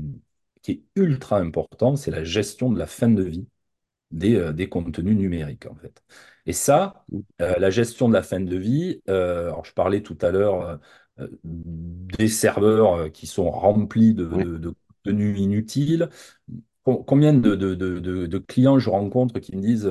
qui est ultra important, c'est la gestion de la fin de vie. Des, euh, des contenus numériques, en fait. Et ça, Mm, euh, la gestion de la fin de vie, euh, alors je parlais tout à l'heure euh, des serveurs qui sont remplis de, de, de contenus inutiles. Com- Combien de, de, clients je rencontre qui me disent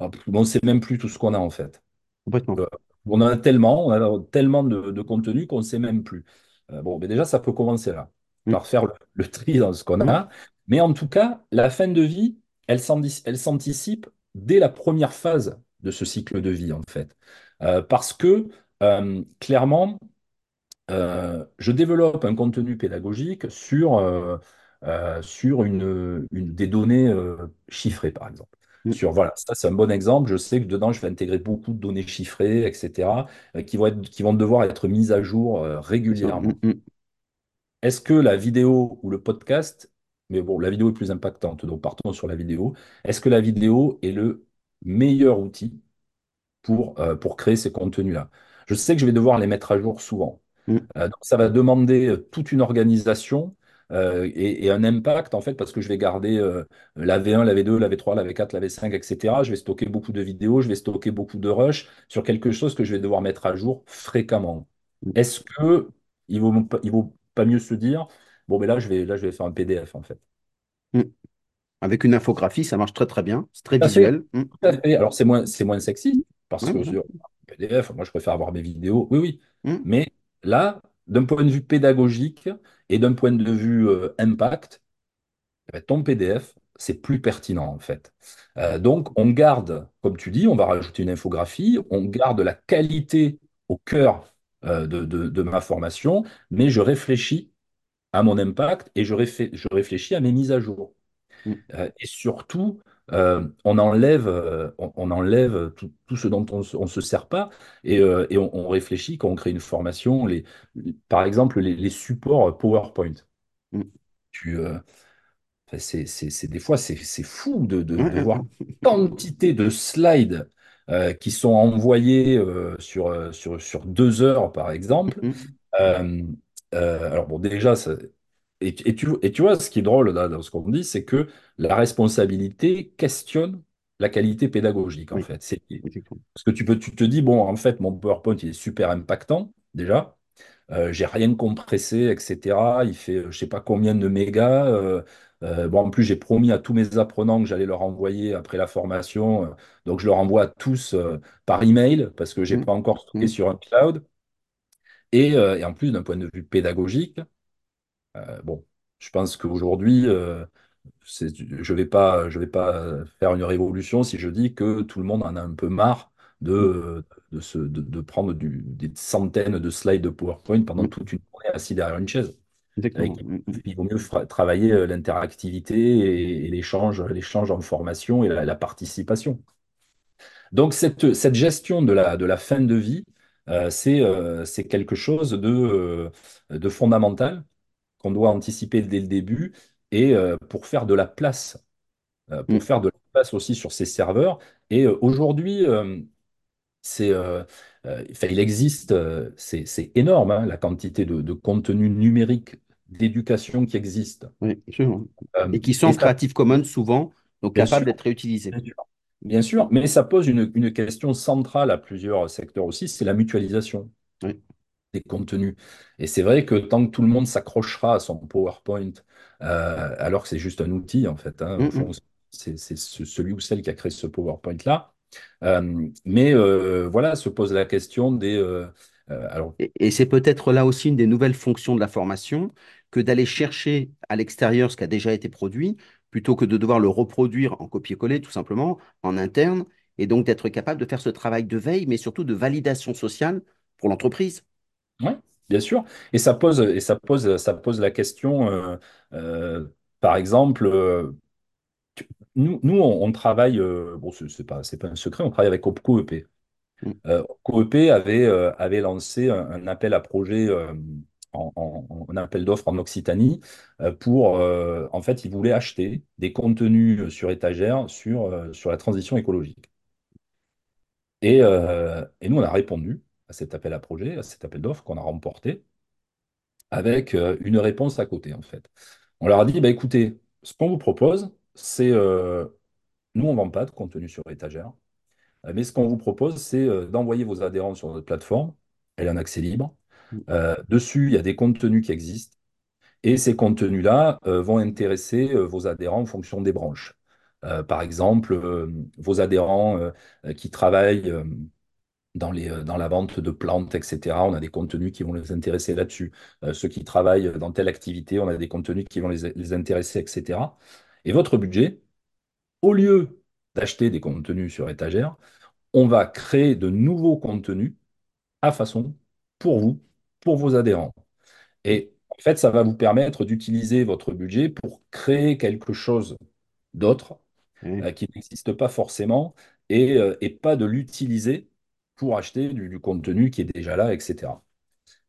pff, on ne sait même plus tout ce qu'on a en fait. complètement. On en a tellement, on a tellement de, de contenu qu'on ne sait même plus. Bon, mais déjà, ça peut commencer là, Mm, par faire le, le tri dans ce qu'on a. Mais en tout cas, la fin de vie, elle s'anti- elle s'anticipe dès la première phase de ce cycle de vie, en fait. Euh, parce que, euh, clairement, euh, je développe un contenu pédagogique sur, sur une, une- des données chiffrées, par exemple. mm, Sur, voilà, ça c'est un bon exemple. Je sais que dedans, je vais intégrer beaucoup de données chiffrées, etc., qui vont être, qui vont devoir être mises à jour ça. Mm, régulièrement. mm. Est-ce que la vidéo ou le podcast, mais bon, la vidéo est plus impactante, donc partons sur la vidéo. Est-ce que la vidéo est le meilleur outil pour, euh, pour créer ces contenus-là? Je sais que je vais devoir les mettre à jour souvent. Mm, Euh, donc ça va demander euh, toute une organisation euh, et, et un impact en fait parce que je vais garder euh, la V1, la V2, la V3, la V4, la V5, etc. Je vais stocker beaucoup de vidéos, je vais stocker beaucoup de rush sur quelque chose que je vais devoir mettre à jour fréquemment. mm. Est-ce que il vaut, il vaut pas mieux se dire bon mais là je vais là je vais faire un PDF en fait. Mm. Avec une infographie, ça marche très très bien. C'est très visuel. Mm. Alors, c'est moins, c'est moins sexy parce que sur PDF, moi, je préfère avoir mes vidéos. Oui, oui. Mm. Mais là, d'un point de vue pédagogique et d'un point de vue euh, impact, eh ben, ton PDF, c'est plus pertinent en fait. Euh, donc, on garde, comme tu dis, on va rajouter une infographie, on garde la qualité au cœur euh, de, de- de ma formation, mais je réfléchis à mon impact et je, réfé- je réfléchis à mes mises à jour. Mm. Euh, et surtout, euh, on enlève, euh, on, on enlève tout, tout ce dont on ne se sert pas et, et on, on réfléchit quand on crée une formation, les, par exemple les, les supports PowerPoint. Mm. Tu, c'est, des fois, c'est fou de, de- de voir *laughs* quantité de slides euh, qui sont envoyés euh, sur, sur, sur deux heures, par exemple. Mm. Euh, euh, alors, bon, déjà, ça- et, et tu, et tu vois, ce qui est drôle là, dans ce qu'on dit, c'est que la responsabilité questionne la qualité pédagogique, en Oui, fait. C'est, effectivement. parce que tu peux, tu te dis, bon, en fait, mon PowerPoint, il est super impactant, déjà. Euh, j'ai rien compressé, etc. Il fait euh, je sais pas combien de mégas. euh, euh, bon, en plus, j'ai promis à tous mes apprenants que j'allais leur envoyer après la formation. euh, donc, je leur envoie à tous euh, par email parce que j'ai Mm. pas encore stocké Mm. sur un cloud. Et, euh, et en plus, d'un point de vue pédagogique, euh, bon, je pense qu'aujourd'hui, euh, je vais pas, je vais pas faire une révolution si je dis que tout le monde en a un peu marre de, de, se- de- de prendre du- des centaines de slides de PowerPoint pendant Mm. toute une journée assis derrière une chaise. Il vaut mieux travailler l'interactivité et, et l'échange, l'échange en formation et la, la participation. Donc, cette, cette gestion de la, de la fin de vie, c'est euh, c'est quelque chose de, euh, de fondamental qu'on doit anticiper dès le début et euh, pour faire de la place, euh, pour Mm. faire de la place aussi sur ces serveurs. Et euh, aujourd'hui, euh, c'est, euh, euh, il existe, euh, c'est énorme, hein, la quantité de, de contenu numérique d'éducation qui existe. Oui. Euh, Et qui sont et ça, Creative Commons souvent, donc capables d'être réutilisés. Bien sûr, mais ça pose une, une question centrale à plusieurs secteurs aussi, c'est la mutualisation. Oui. des contenus. Et c'est vrai que tant que tout le monde s'accrochera à son PowerPoint, euh, alors que c'est juste un outil, en fait, hein, Mm. c'est c'est ce- celui ou celle qui a créé ce PowerPoint-là. Euh, mais euh, voilà, se pose la question des... alors, Et, et c'est peut-être là aussi une des nouvelles fonctions de la formation que d'aller chercher à l'extérieur ce qui a déjà été produit, plutôt que de devoir le reproduire en copier-coller, tout simplement, en interne, et donc d'être capable de faire ce travail de veille, mais surtout de validation sociale pour l'entreprise. ouais, bien sûr. Et ça pose, et ça pose, ça pose la question, euh, euh, par exemple, euh, nous, nous on, on travaille, bon, c'est pas, pas un secret, on travaille avec OPCO EP. Mm. Coop avait, avait lancé un, un appel à projet, en, en- appel d'offres en Occitanie, euh, pour, euh, en fait, ils voulaient acheter des contenus sur étagère sur, euh, la transition écologique. Et, euh, et nous, on a répondu à cet appel à projet, à cet appel d'offres qu'on a remporté, avec euh, une réponse à côté, en fait. On leur a dit, bah, écoutez, ce qu'on vous propose, c'est, euh, nous, on ne vend pas de contenu sur étagère. Euh, Mais ce qu'on vous propose, c'est euh, d'envoyer vos adhérents sur notre plateforme. Elle est en accès libre. Euh, dessus, il y a des contenus qui existent. Et ces contenus-là euh, vont intéresser euh, vos adhérents en fonction des branches. Par exemple, vos adhérents qui travaillent dans la vente de plantes, etc., on a des contenus qui vont les intéresser là-dessus. Ceux qui travaillent dans telle activité, on a des contenus qui vont les, les intéresser, etc. Et votre budget, au lieu d'acheter des contenus sur étagère, on va créer de nouveaux contenus à façon pour vous, pour vos adhérents. Et en fait, ça va vous permettre d'utiliser votre budget pour créer quelque chose d'autre Ouais. euh, qui n'existe pas forcément et, euh, et pas de l'utiliser pour acheter du, du contenu qui est déjà là, etc.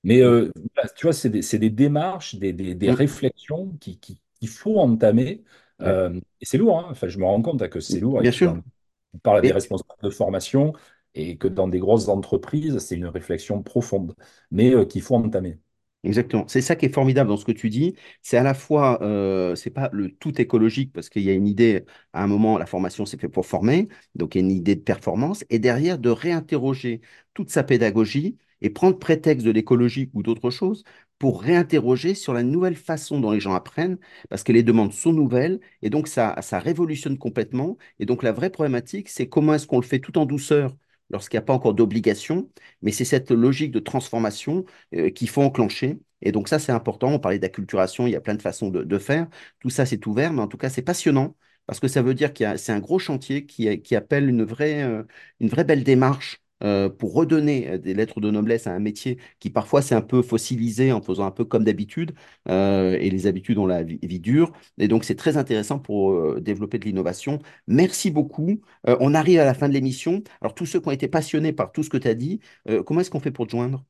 Mais Mm. euh, tu vois, c'est des, des démarches, des, des- des Mm. réflexions qui, qui- qu'il faut entamer. Ouais. Et c'est lourd, hein. Enfin, je me rends compte hein, que c'est lourd Bien sûr. on parle à des Et, responsables de formation et que dans des grosses entreprises, c'est une réflexion profonde, mais euh, qu'il faut entamer. Exactement. C'est ça qui est formidable dans ce que tu dis. C'est à la fois, euh, c'est pas le tout écologique parce qu'il y a une idée, à un moment, la formation c'est fait pour former, donc il y a une idée de performance, et derrière de réinterroger toute sa pédagogie et prendre prétexte de l'écologie ou d'autres choses pour réinterroger sur la nouvelle façon dont les gens apprennent, parce que les demandes sont nouvelles, et donc ça, ça révolutionne complètement. Et donc la vraie problématique, c'est comment est-ce qu'on le fait tout en douceur lorsqu'il n'y a pas encore d'obligation, mais c'est cette logique de transformation euh, qu'il faut enclencher. Et donc ça, c'est important. On parlait d'acculturation, il y a plein de façons de, faire. Tout ça, c'est ouvert, mais en tout cas, c'est passionnant parce que ça veut dire qu'il y a, c'est un gros chantier qui, qui appelle une vraie, euh, une vraie belle démarche euh, pour redonner euh, des lettres de noblesse à un métier qui parfois s'est un peu fossilisé en faisant un peu comme d'habitude, euh, et les habitudes ont la vie, vie dure. Et donc c'est très intéressant pour euh, développer de l'innovation. Merci beaucoup. On arrive à la fin de l'émission. Alors tous ceux qui ont été passionnés par tout ce que tu as dit, comment est-ce qu'on fait pour te joindre?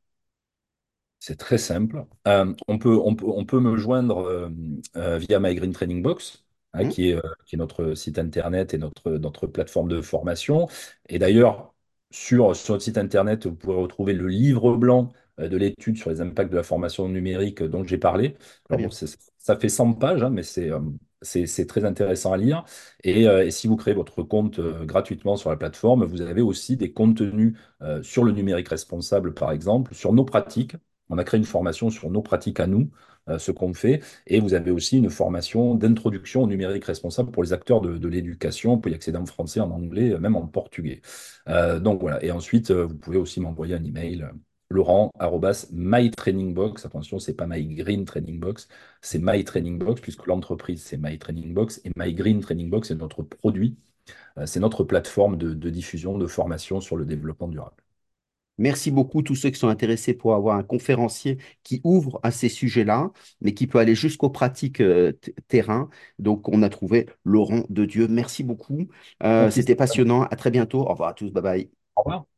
C'est très simple. On peut, on peut, on peut me joindre via My Green Training Box, hein, Hein qui est, qui est notre site internet et notre, notre plateforme de formation. Et d'ailleurs, sur, sur notre site internet, vous pourrez retrouver le livre blanc euh, de l'étude sur les impacts de la formation numérique dont j'ai parlé. Alors bon, ça fait 100 pages, hein, mais c'est euh, c'est, très intéressant à lire. Et, euh, et si vous créez votre compte euh, gratuitement sur la plateforme, vous avez aussi des contenus euh, sur le numérique responsable, par exemple, sur nos pratiques. On a créé une formation sur nos pratiques à nous, euh, ce qu'on fait. Et vous avez aussi une formation d'introduction au numérique responsable pour les acteurs de, l'éducation. Vous pouvez y accéder en français, en anglais, euh, même en portugais. Euh, donc voilà. Et ensuite, euh, vous pouvez aussi m'envoyer un email. euh, Laurent, mytrainingbox. Attention, c'est pas My Green Training Box, c'est My Training Box, puisque l'entreprise, c'est My Training Box. Et My Green Training Box, c'est notre produit, euh, c'est notre plateforme de diffusion de formation sur le développement durable. Merci beaucoup tous ceux qui sont intéressés pour avoir un conférencier qui ouvre à ces sujets-là, mais qui peut aller jusqu'aux pratiques euh, terrain. Donc, on a trouvé Laurent de Dieu. Merci beaucoup. Euh, c'était passionnant. À très bientôt. Au revoir à tous. Bye bye. Au revoir.